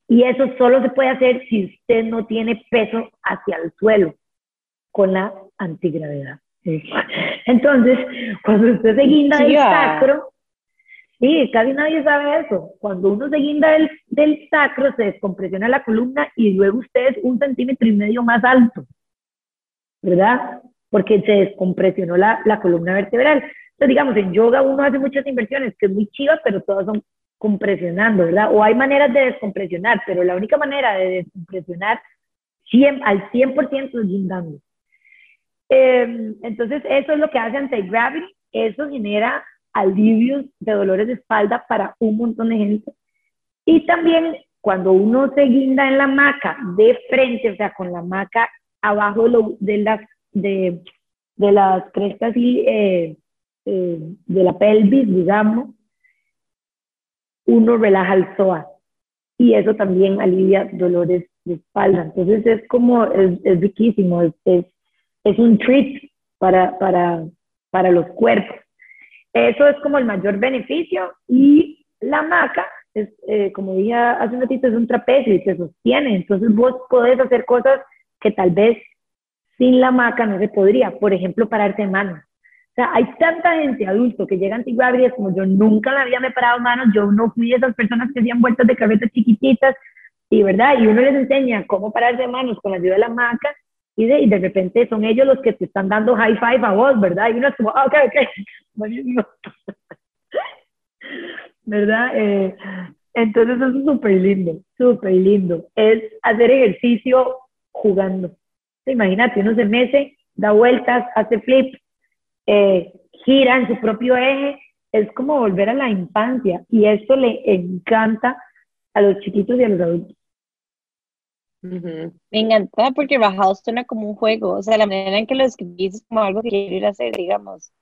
Y eso solo se puede hacer si usted no tiene peso hacia el suelo con la antigravedad. Entonces, cuando usted se guinda del sacro, sí, casi nadie sabe eso. Cuando uno se guinda del, del sacro, se descompresiona la columna y luego usted es un centímetro y medio más alto, ¿verdad? Porque se descompresionó la, la columna vertebral. Entonces, digamos, en yoga uno hace muchas inversiones que es muy chivas, pero todas son compresionando, ¿verdad? O hay maneras de descompresionar, pero la única manera de descompresionar 100, al 100% es guindando. Em, entonces, eso es lo que hace anti-gravity. Eso genera alivios de dolores de espalda para un montón de gente. Y también cuando uno se guinda en la maca de frente, o sea, con la maca abajo de, las, de, de las crestas y eh, eh, de la pelvis, digamos, uno relaja el psoas. Y eso también alivia dolores de espalda. Entonces es como, es, es riquísimo, es, es es un treat para, para, para los cuerpos. Eso es como el mayor beneficio y la maca, es, eh, como dije hace un ratito, es un trapecio y se sostiene. Entonces vos podés hacer cosas que tal vez sin la maca no se podría. Por ejemplo, pararse en manos. O sea, hay tanta gente adulto que llega a antigua es como yo nunca la vida me parado manos, yo no fui de esas personas que hacían vueltas de cabeza chiquititas, y verdad, y uno les enseña cómo pararse de manos con la ayuda de la maca, y de, repente son ellos los que te están dando high five a vos, ¿verdad? Y uno es como, ah, ok, ok, buenísimo. ¿Verdad? Eh, entonces eso es súper lindo, súper lindo. Es hacer ejercicio jugando. Imagínate, uno se mece, da vueltas, hace flip, eh, gira en su propio eje. Es como volver a la infancia y esto le encanta a los chiquitos y a los adultos. Me encanta porque bajado suena como un juego, o sea, la manera en que lo escribís es como algo que quiero ir a hacer, digamos.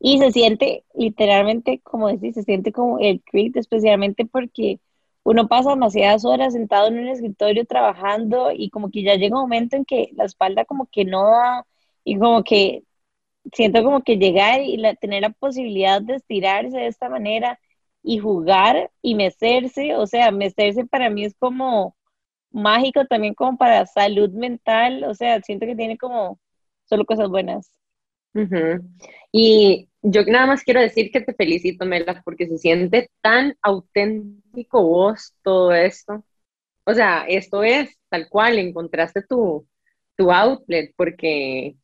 Y se siente literalmente, como decís, se siente como el creep, especialmente porque uno pasa demasiadas horas sentado en un escritorio trabajando y como que ya llega un momento en que la espalda como que no da y como que siento como que llegar y tener la posibilidad de estirarse de esta manera y jugar y mecerse, o sea, mecerse para mí es como mágico también como para salud mental, o sea, siento que tiene como solo cosas buenas. Y yo nada más quiero decir que te felicito, Mela, porque se siente tan auténtico vos todo esto. O sea, esto es tal cual, encontraste tu, tu outlet, porque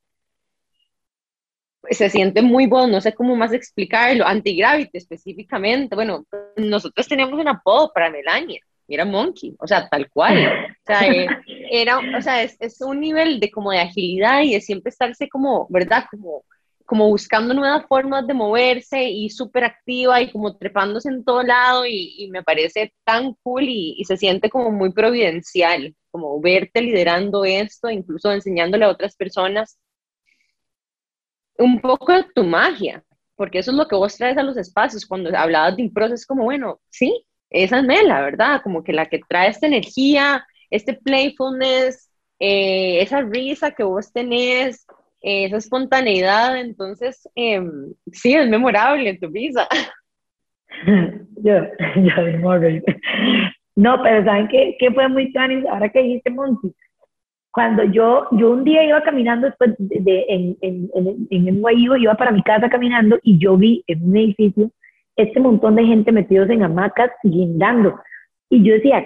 se siente muy bueno, no sé cómo más explicarlo, antigravity específicamente. Bueno, nosotros teníamos un apodo para Melania, era Monkey, o sea, tal cual. O sea, eh, era, o sea es, es, un nivel de como de agilidad y de siempre estarse como, ¿verdad? Como, como buscando nuevas formas de moverse y súper activa y como trepándose en todo lado y, y me parece tan cool y, y, se siente como muy providencial, como verte liderando esto, incluso enseñándole a otras personas un poco de tu magia, porque eso es lo que vos traes a los espacios. Cuando hablabas de impro, es como, bueno, sí, esa es Mela, ¿verdad? Como que la que trae esta energía, este playfulness, eh, esa risa que vos tenés, eh, esa espontaneidad, entonces, em, sí, es memorable tu risa. yo, yo, no, pero ¿saben qué, qué fue muy tan ahora que dijiste Monty? cuando yo, yo un día iba caminando después de, en, en, en, en NYU, iba para mi casa caminando y yo vi en un edificio este montón de gente metidos en hamacas guindando. Y yo decía,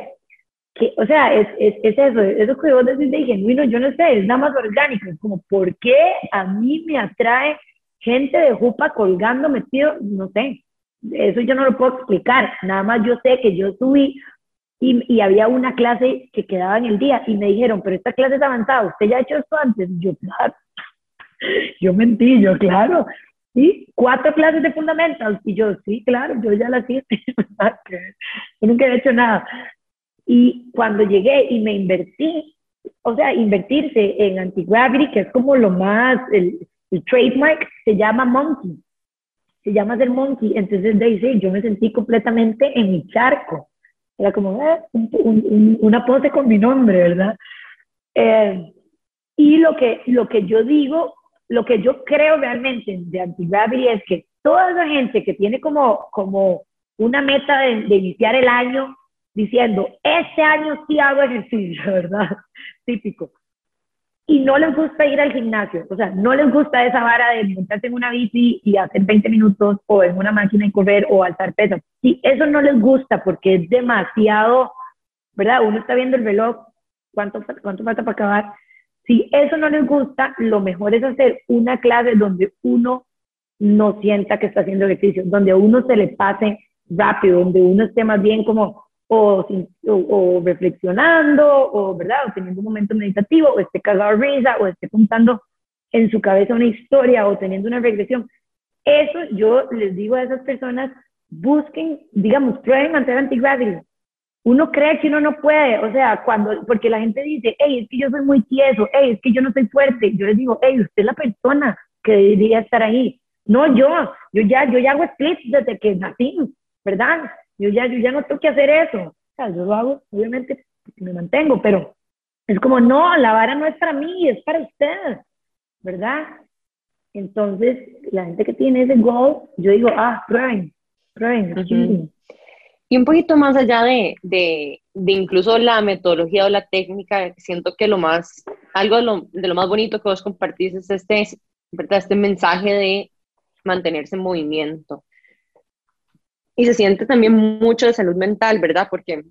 que, o sea, es, es, es, eso, eso que vos decís de genuino, yo no sé, es nada más orgánico, como, ¿por qué a mí me atrae gente de jupa colgando metido? No sé, eso yo no lo puedo explicar, nada más yo sé que yo subí y, y, había una clase que quedaba en el día y me dijeron, pero esta clase es avanzada, ¿usted ya ha hecho esto antes? yo, claro, yo mentí, yo, claro, ¿sí? Cuatro clases de fundamentals y yo, sí, claro, yo ya las hice, yo nunca he hecho nada. Y cuando llegué y me invertí, o sea, invertirse en anti-gravity, que es como lo más, el, el trademark se llama monkey, se llama ser monkey, entonces de ahí yo me sentí completamente en mi charco era como eh, una pose con mi nombre, ¿verdad? Eh, y lo que, lo que yo digo, lo que yo creo realmente de Antigravity es que toda esa gente que tiene como, como una meta de, de iniciar el año diciendo, este año sí hago ejercicio, ¿verdad? Típico y no les gusta ir al gimnasio, o sea, no les gusta esa vara de montarse en una bici y hacer 20 minutos o en una máquina y correr o alzar pesas. Si eso no les gusta porque es demasiado, ¿verdad? Uno está viendo el reloj, ¿cuánto, cuánto falta para acabar? Si eso no les gusta, lo mejor es hacer una clase donde uno no sienta que está haciendo ejercicio, donde a uno se le pase rápido, donde uno esté más bien como, o, o, reflexionando, o, ¿verdad? o teniendo un momento meditativo, o esté cagado risa, o esté contando en su cabeza una historia, o teniendo una regresión. Eso yo les digo a esas personas, busquen, digamos, prueben hacer antigravity. Uno cree que uno no puede, o sea, cuando, porque la gente dice, hey, es que yo soy muy tieso, hey, es que yo no soy fuerte. Yo les digo, hey, usted es la persona que debería estar ahí. No yo, yo ya, yo ya hago splits desde que nací, ¿verdad? Yo ya, yo ya no tengo que hacer eso. O sea, yo lo hago, obviamente, me mantengo, pero es como, no, la vara no es para mí, es para usted, ¿verdad? Entonces, la gente que tiene ese goal, yo digo, ah, prueben, prueben. Y un poquito más allá de, de, de, incluso la metodología o la técnica, siento que lo más, algo de lo, de lo más bonito que vos compartís es este, este mensaje de mantenerse en movimiento. Y se siente también mucho de salud mental, ¿verdad? Porque,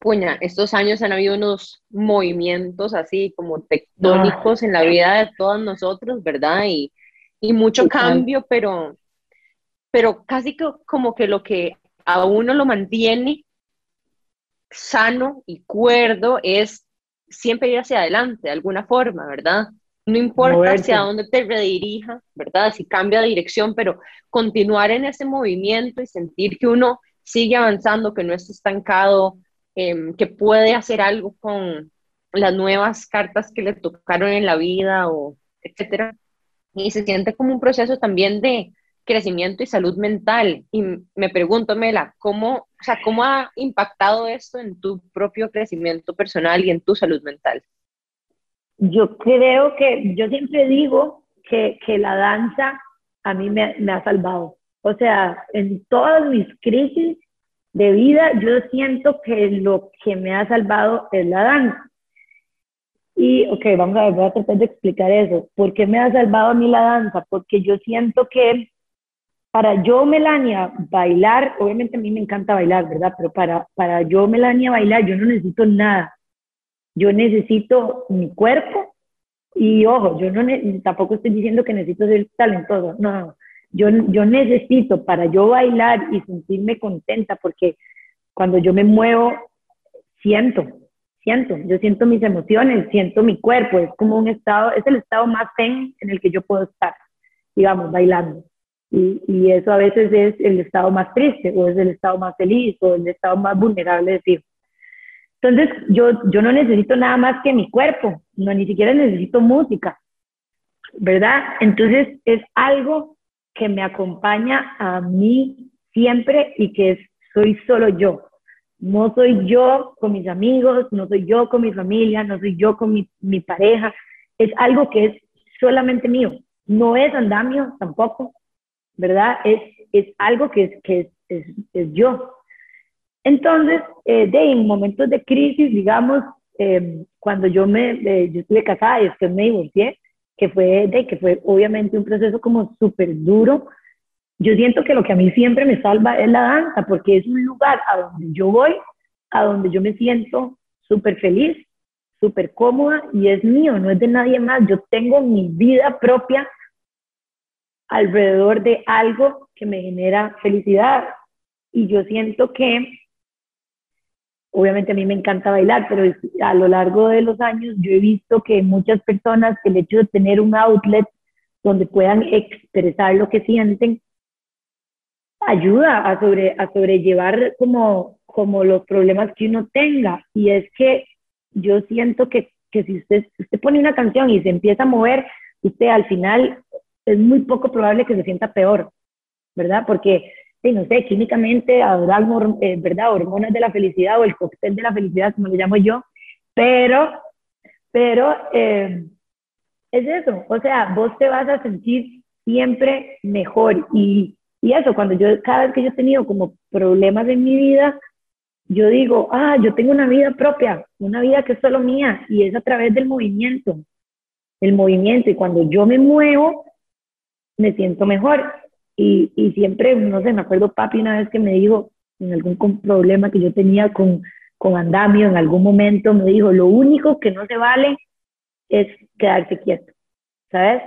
puña, estos años han habido unos movimientos así como tectónicos en la vida de todos nosotros, ¿verdad? Y, y mucho cambio, pero, pero casi que, como que lo que a uno lo mantiene sano y cuerdo es siempre ir hacia adelante de alguna forma, ¿verdad? No importa hacia dónde te redirija, ¿verdad? Si cambia de dirección, pero continuar en ese movimiento y sentir que uno sigue avanzando, que no está estancado, em, que puede hacer algo con las nuevas cartas que le tocaron en la vida o etcétera. Y se siente como un proceso también de crecimiento y salud mental. Y me pregunto, Mela, ¿cómo, o sea, ¿cómo ha impactado esto en tu propio crecimiento personal y en tu salud mental? Yo creo que, yo siempre digo que, que la danza a mí me, me ha salvado. O sea, en todas mis crisis de vida, yo siento que lo que me ha salvado es la danza. Y, ok, vamos a ver, voy a tratar de explicar eso. ¿Por qué me ha salvado a mí la danza? Porque yo siento que para yo, Melania, bailar, obviamente a mí me encanta bailar, ¿verdad? Pero para, para yo, Melania, bailar, yo no necesito nada. Yo necesito mi cuerpo y, ojo, yo no tampoco estoy diciendo que necesito ser talentoso, no, yo, yo necesito para yo bailar y sentirme contenta, porque cuando yo me muevo, siento, siento, yo siento mis emociones, siento mi cuerpo, es como un estado, es el estado más zen en el que yo puedo estar, digamos, bailando. Y, y, eso a veces es el estado más triste, o es el estado más feliz, o el estado más vulnerable de. Entonces, yo, yo no necesito nada más que mi cuerpo, no ni siquiera necesito música, ¿verdad? Entonces, es algo que me acompaña a mí siempre y que soy solo yo. No soy yo con mis amigos, no soy yo con mi familia, no soy yo con mi, mi pareja. Es algo que es solamente mío. No es andamio tampoco, ¿verdad? Es, es algo que, es, que es, es, yo. Entonces, eh, de en momentos de crisis, digamos, eh, cuando yo me, eh, yo estuve casada y después me divorcié, que fue, de, que fue obviamente un proceso como súper duro. Yo siento que lo que a mí siempre me salva es la danza, porque es un lugar a donde yo voy, a donde yo me siento súper feliz, súper cómoda y es mío, no es de nadie más. Yo tengo mi vida propia alrededor de algo que me genera felicidad. Y yo siento que obviamente a mí me encanta bailar, pero a lo largo de los años yo he visto que muchas personas el hecho de tener un outlet donde puedan expresar lo que sienten ayuda a, sobre, a sobrellevar como, como los problemas que uno tenga. Y es que yo siento que, que si usted, usted pone una canción y se empieza a mover, usted al final es muy poco probable que se sienta peor, ¿verdad? Porque no sé, químicamente habrá eh, ¿verdad? hormonas de la felicidad o el cóctel de la felicidad, como lo llamo yo, pero, pero eh, es eso, o sea, vos te vas a sentir siempre mejor y, y eso, cuando yo, cada vez que yo he tenido como problemas en mi vida, yo digo, ah, yo tengo una vida propia, una vida que es solo mía y es a través del movimiento, el movimiento y cuando yo me muevo, me siento mejor y, y, siempre, no sé, me acuerdo papi una vez que me dijo, en algún problema que yo tenía con, con andamio, en algún momento me dijo, lo único que no se vale es quedarse quieto, ¿sabes?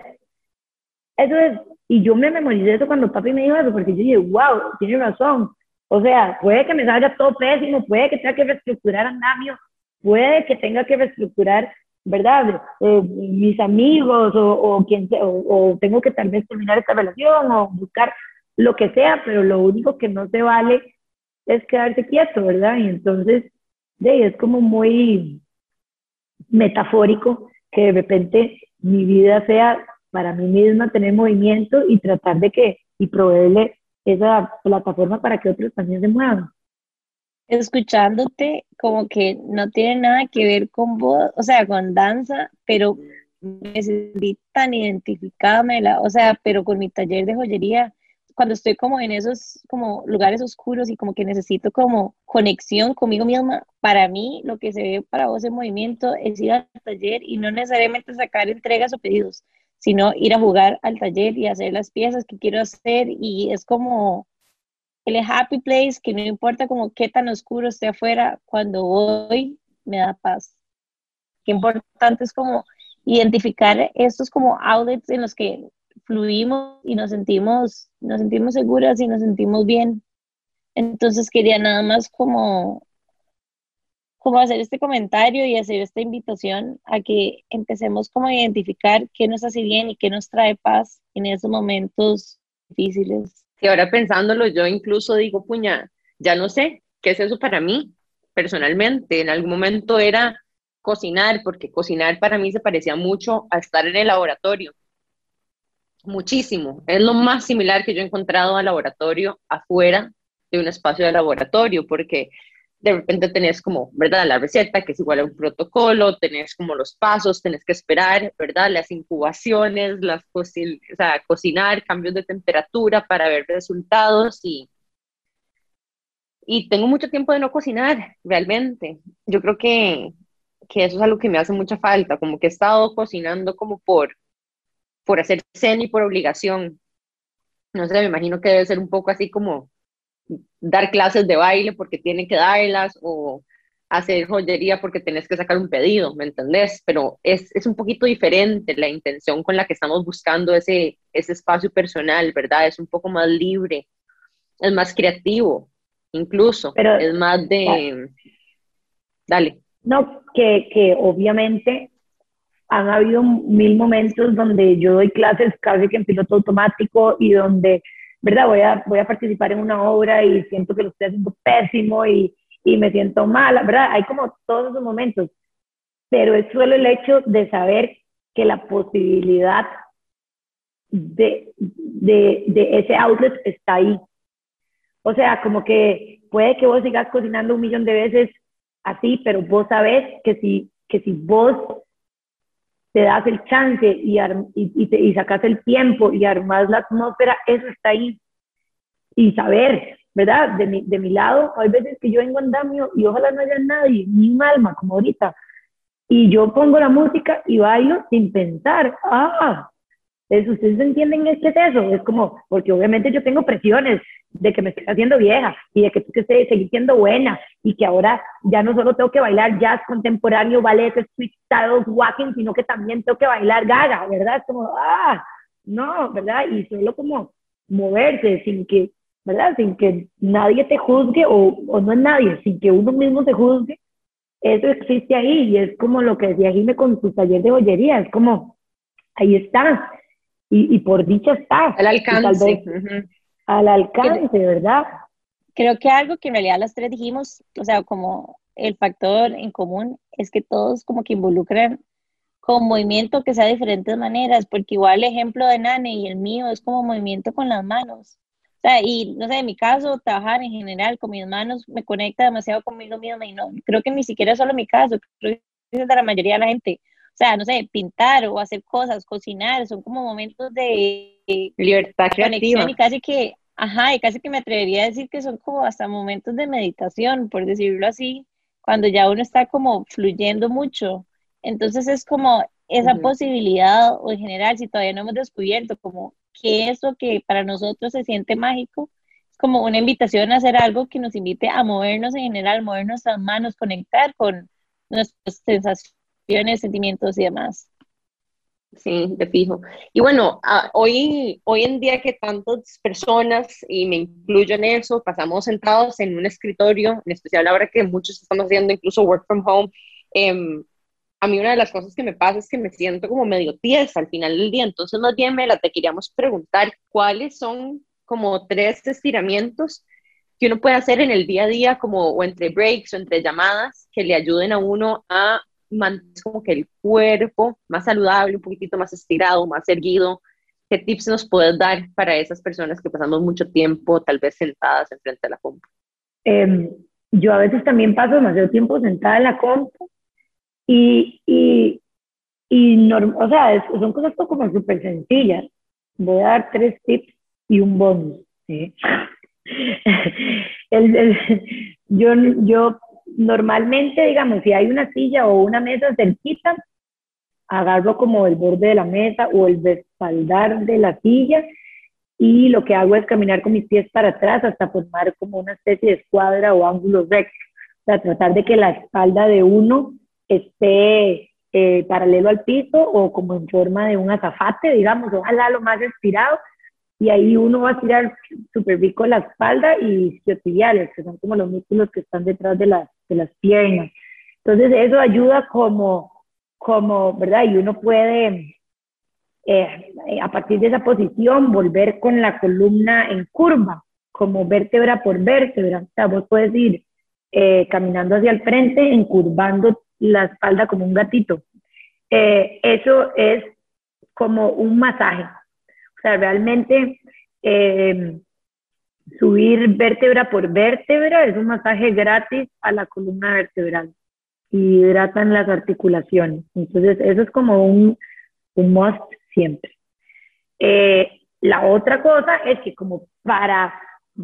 Eso es, y yo me memoricé eso cuando papi me dijo eso, porque yo dije, wow, tiene razón. O sea, puede que me salga todo pésimo, puede que tenga que reestructurar andamio, puede que tenga que reestructurar ¿verdad? Mis amigos o, o quien o, o, tengo que tal vez terminar esta relación o buscar lo que sea, pero lo único que no se vale es quedarse quieto, ¿verdad? Y entonces, de, es como muy metafórico que de repente mi vida sea para mí misma tener movimiento y tratar de que, y proveerle esa plataforma para que otros también se muevan escuchándote como que no tiene nada que ver con vos, o sea, con danza, pero me sentí tan identificada, o sea, pero con mi taller de joyería, cuando estoy como en esos como lugares oscuros y como que necesito como conexión conmigo misma, para mí lo que se ve para vos en movimiento es ir al taller y no necesariamente sacar entregas o pedidos, sino ir a jugar al taller y hacer las piezas que quiero hacer y es como el happy place, que no importa como qué tan oscuro esté afuera, cuando voy me da paz. Qué importante es como identificar estos como outlets en los que fluimos y nos sentimos, nos sentimos seguras y nos sentimos bien. Entonces quería nada más como, como hacer este comentario y hacer esta invitación a que empecemos como a identificar qué nos hace bien y qué nos trae paz en esos momentos difíciles. Y ahora pensándolo, yo incluso digo, puña, ya no sé, ¿qué es eso para mí? personalmente. En algún momento era cocinar, porque cocinar para mí se parecía mucho a estar en el laboratorio. Muchísimo. Es lo más similar que yo he encontrado al laboratorio afuera de un espacio de laboratorio, porque de repente tenés como, ¿verdad? La receta, que es igual a un protocolo, tenés como los pasos, tenés que esperar, ¿verdad? Las incubaciones, las o sea, cocinar, cambios de temperatura para ver resultados y, y tengo mucho tiempo de no cocinar, realmente. Yo creo que, que eso es algo que me hace mucha falta, como que he estado cocinando como por, por hacer cena y por obligación. No sé, me imagino que debe ser un poco así como dar clases de baile porque tienen que darlas o hacer joyería porque tenés que sacar un pedido, ¿me entendés? Pero es, es, un poquito diferente la intención con la que estamos buscando ese, ese espacio personal, ¿verdad? Es un poco más libre, es más creativo, incluso, Pero, es más de... Dale. No, que, que obviamente han habido mil momentos donde yo doy clases casi que en piloto automático y donde ¿verdad? Voy a, voy a participar en una obra y siento que lo estoy haciendo pésimo y, y me siento mal, ¿verdad? Hay como todos esos momentos, pero es solo el hecho de saber que la posibilidad de, de, de ese outlet está ahí. O sea, como que puede que vos sigas cocinando un millón de veces así, pero vos sabés que si, que si vos te das el chance y, y, y, sacas el tiempo y armas la atmósfera, eso está ahí. Y saber, ¿verdad? De mi, de mi lado, hay veces que yo vengo andamio y ojalá no haya nadie, ni un alma, como ahorita. Y yo pongo la música y bailo sin pensar, ah, ¿ustedes entienden qué es eso? Es como, porque obviamente yo tengo presiones de que me estoy haciendo vieja y de que tú que seguir siendo buena y que ahora ya no solo tengo que bailar jazz contemporáneo, ballet, street styles, walking, sino que también tengo que bailar gaga, ¿verdad? Es como, ah, no, ¿verdad? Y solo como moverse sin que, ¿verdad? Sin que nadie te juzgue o, o no es nadie, sin que uno mismo se juzgue, eso existe ahí y es como lo que decía Jimé con su taller de joyería, es como, ahí está y, por dicha está. Al alcance. Al alcance, ¿verdad? Creo que algo que en realidad las tres dijimos, o sea, como el factor en común es que todos como que involucran con movimiento que sea de diferentes maneras, porque igual el ejemplo de Nane y el mío es como movimiento con las manos. O sea, y no sé, en mi caso, trabajar en general con mis manos me conecta demasiado conmigo misma y no, creo que ni siquiera es solo mi caso, creo que es de la mayoría de la gente. O sea, no sé, pintar o hacer cosas, cocinar, son como momentos de libertad creativa. Y casi que, ajá, y casi que me atrevería a decir que son como hasta momentos de meditación, por decirlo así, cuando ya uno está como fluyendo mucho. Entonces es como esa posibilidad, o en general, si todavía no hemos descubierto como qué es lo que para nosotros se siente mágico, es como una invitación a hacer algo que nos invite a movernos en general, mover nuestras manos, conectar con nuestras sensaciones sentimientos y demás. Sí, de fijo. Y bueno, ah, hoy, hoy en día que tantas personas, y me incluyo en eso, pasamos sentados en un escritorio, en especial ahora que muchos estamos haciendo incluso work from home, em, a mí una de las cosas que me pasa es que me siento como medio tiesa al final del día. Entonces, más bien, Mela, te queríamos preguntar cuáles son como tres estiramientos que uno puede hacer en el día a día, como o entre breaks o entre llamadas, que le ayuden a uno a como que el cuerpo más saludable, un poquitito más estirado, más erguido. ¿Qué tips nos puedes dar para esas personas que pasamos mucho tiempo tal vez sentadas enfrente de la compu? Em, yo a veces también paso demasiado tiempo sentada en la compu y, y, y o sea, son cosas como súper sencillas. Voy a dar tres tips y un bonus. el, yo, yo normalmente, digamos, si hay una silla o una mesa cerquita, agarro como el borde de la mesa o el respaldar de la silla y lo que hago es caminar con mis pies para atrás hasta formar como una especie de escuadra o ángulo recto. O tratar de que la espalda de uno esté eh, paralelo al piso o como en forma de un azafate, digamos, ojalá lo más estirado y ahí uno va a tirar súper rico la espalda y isquiotibiales, que son como los músculos que están detrás de las, de las piernas. Entonces eso ayuda como, como, ¿verdad? Y uno puede, eh, a partir de esa posición, volver con la columna en curva, como vértebra por vértebra. O sea, vos puedes ir eh, caminando hacia el frente, encurvando la espalda como un gatito. Eh, eso es como un masaje. O sea, realmente eh, subir vértebra por vértebra es un masaje gratis a la columna vertebral y hidratan las articulaciones. Entonces, eso es como un, un must siempre. Eh, la otra cosa es que como para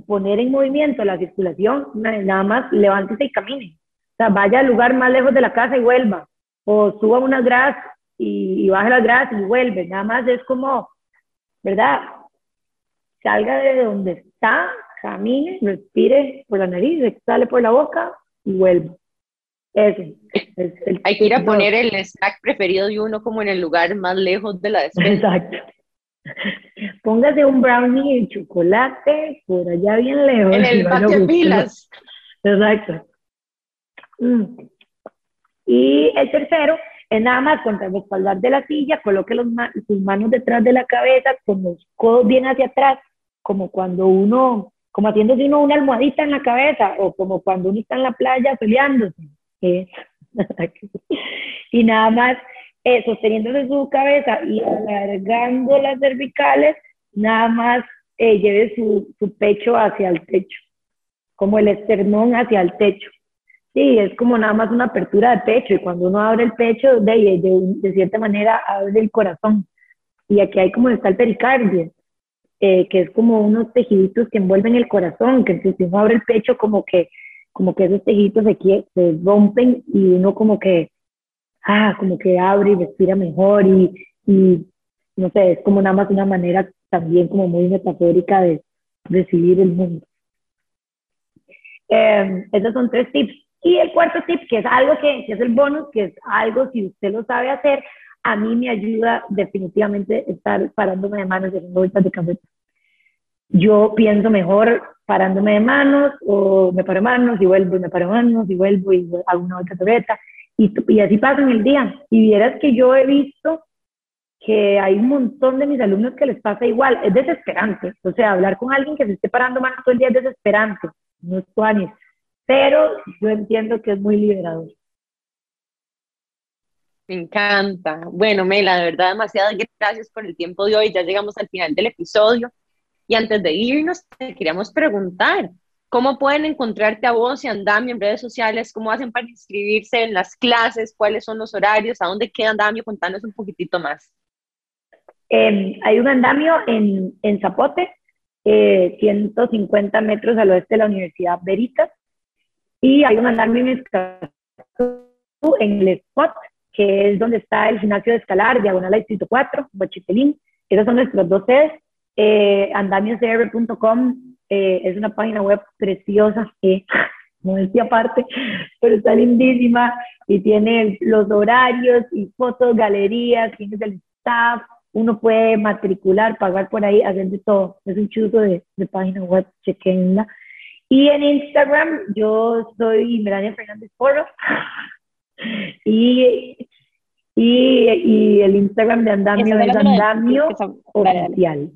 poner en movimiento la circulación, nada más levántese y camine. O sea, vaya al lugar más lejos de la casa y vuelva. O suba unas gradas y, y baje las gradas y vuelve. Nada más es como, ¿verdad? Salga de donde está, camine, respire por la nariz, sale por la boca y vuelve. Eso. Hay que ir a poner el snack preferido de uno como en el lugar más lejos de la despensa. Exacto. Póngase un brownie de chocolate por allá bien lejos. En el patio de pilas. Exacto. Mm. Y el tercero es nada más contra el respaldar de la silla, coloque los sus manos detrás de la cabeza, con los codos bien hacia atrás, como cuando uno, como haciéndose uno una almohadita en la cabeza, o como cuando uno está en la playa peleándose. y nada más eh, sosteniéndose su cabeza y alargando las cervicales, nada más eh, lleve su, su, pecho hacia el techo, como el esternón hacia el techo. Sí, es como nada más una apertura de pecho y cuando uno abre el pecho, de, de, de cierta manera abre el corazón. Y aquí hay como está el pericardio, eh, que es como unos tejiditos que envuelven el corazón, que si uno abre el pecho como que, como que esos tejiditos se, se rompen y uno como que ah, como que abre y respira mejor y, y, no sé, es como nada más una manera también como muy metafórica de recibir el mundo. Eh, esos son tres tips. Y el cuarto tip, que es algo que, que, es el bonus, que es algo si usted lo sabe hacer, a mí me ayuda definitivamente estar parándome de manos y haciendo vueltas de cabeza. Yo pienso mejor parándome de manos o me paro manos y vuelvo y me paro manos y vuelvo y hago una vuelta cabeza y, así pasa en el día. Y vieras que yo he visto que hay un montón de mis alumnos que les pasa igual. Es desesperante. O sea, hablar con alguien que se esté parando más todo el día es desesperante. No es tuanis. Pero yo entiendo que es muy liberador. Me encanta. Bueno, Mela, de verdad, demasiadas gracias por el tiempo de hoy. Ya llegamos al final del episodio. Y antes de irnos, te queríamos preguntar, ¿Cómo pueden encontrarte a vos y Andamio en redes sociales? ¿Cómo hacen para inscribirse en las clases? ¿Cuáles son los horarios? ¿A dónde queda Andamio? Contanos un poquitito más. Em, hay un andamio en, en Zapote, 150 eh, metros al oeste de la Universidad Veritas, y hay un andamio en en el spot, que es donde está el gimnasio de escalar, diagonal al distrito 4, Bochipelín. Esas son nuestros dos sedes. Eh, eh, es una página web preciosa, que no decía aparte, pero está lindísima y tiene los horarios y fotos, galerías, tiene el staff, uno puede matricular, pagar por ahí, hacer de todo. Es un chuzo de, de página web, chequenla. Y en Instagram yo soy Melania Fernández Porro y, y, y, el Instagram de Andamio es Andamio Oficial.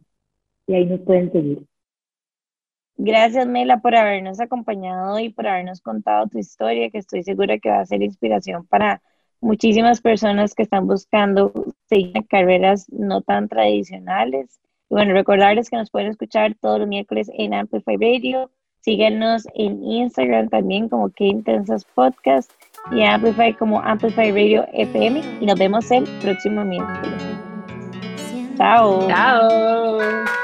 Y ahí nos pueden seguir. Gracias, Mela, por habernos acompañado y por habernos contado tu historia, que estoy segura que va a ser inspiración para muchísimas personas que están buscando seguir carreras no tan tradicionales. Y bueno, recordarles que nos pueden escuchar todos los miércoles en Amplify Radio. Síguenos en Instagram también como Que Intensas Podcast y Amplify como Amplify Radio FM. Y nos vemos el próximo miércoles. Chao. Chao.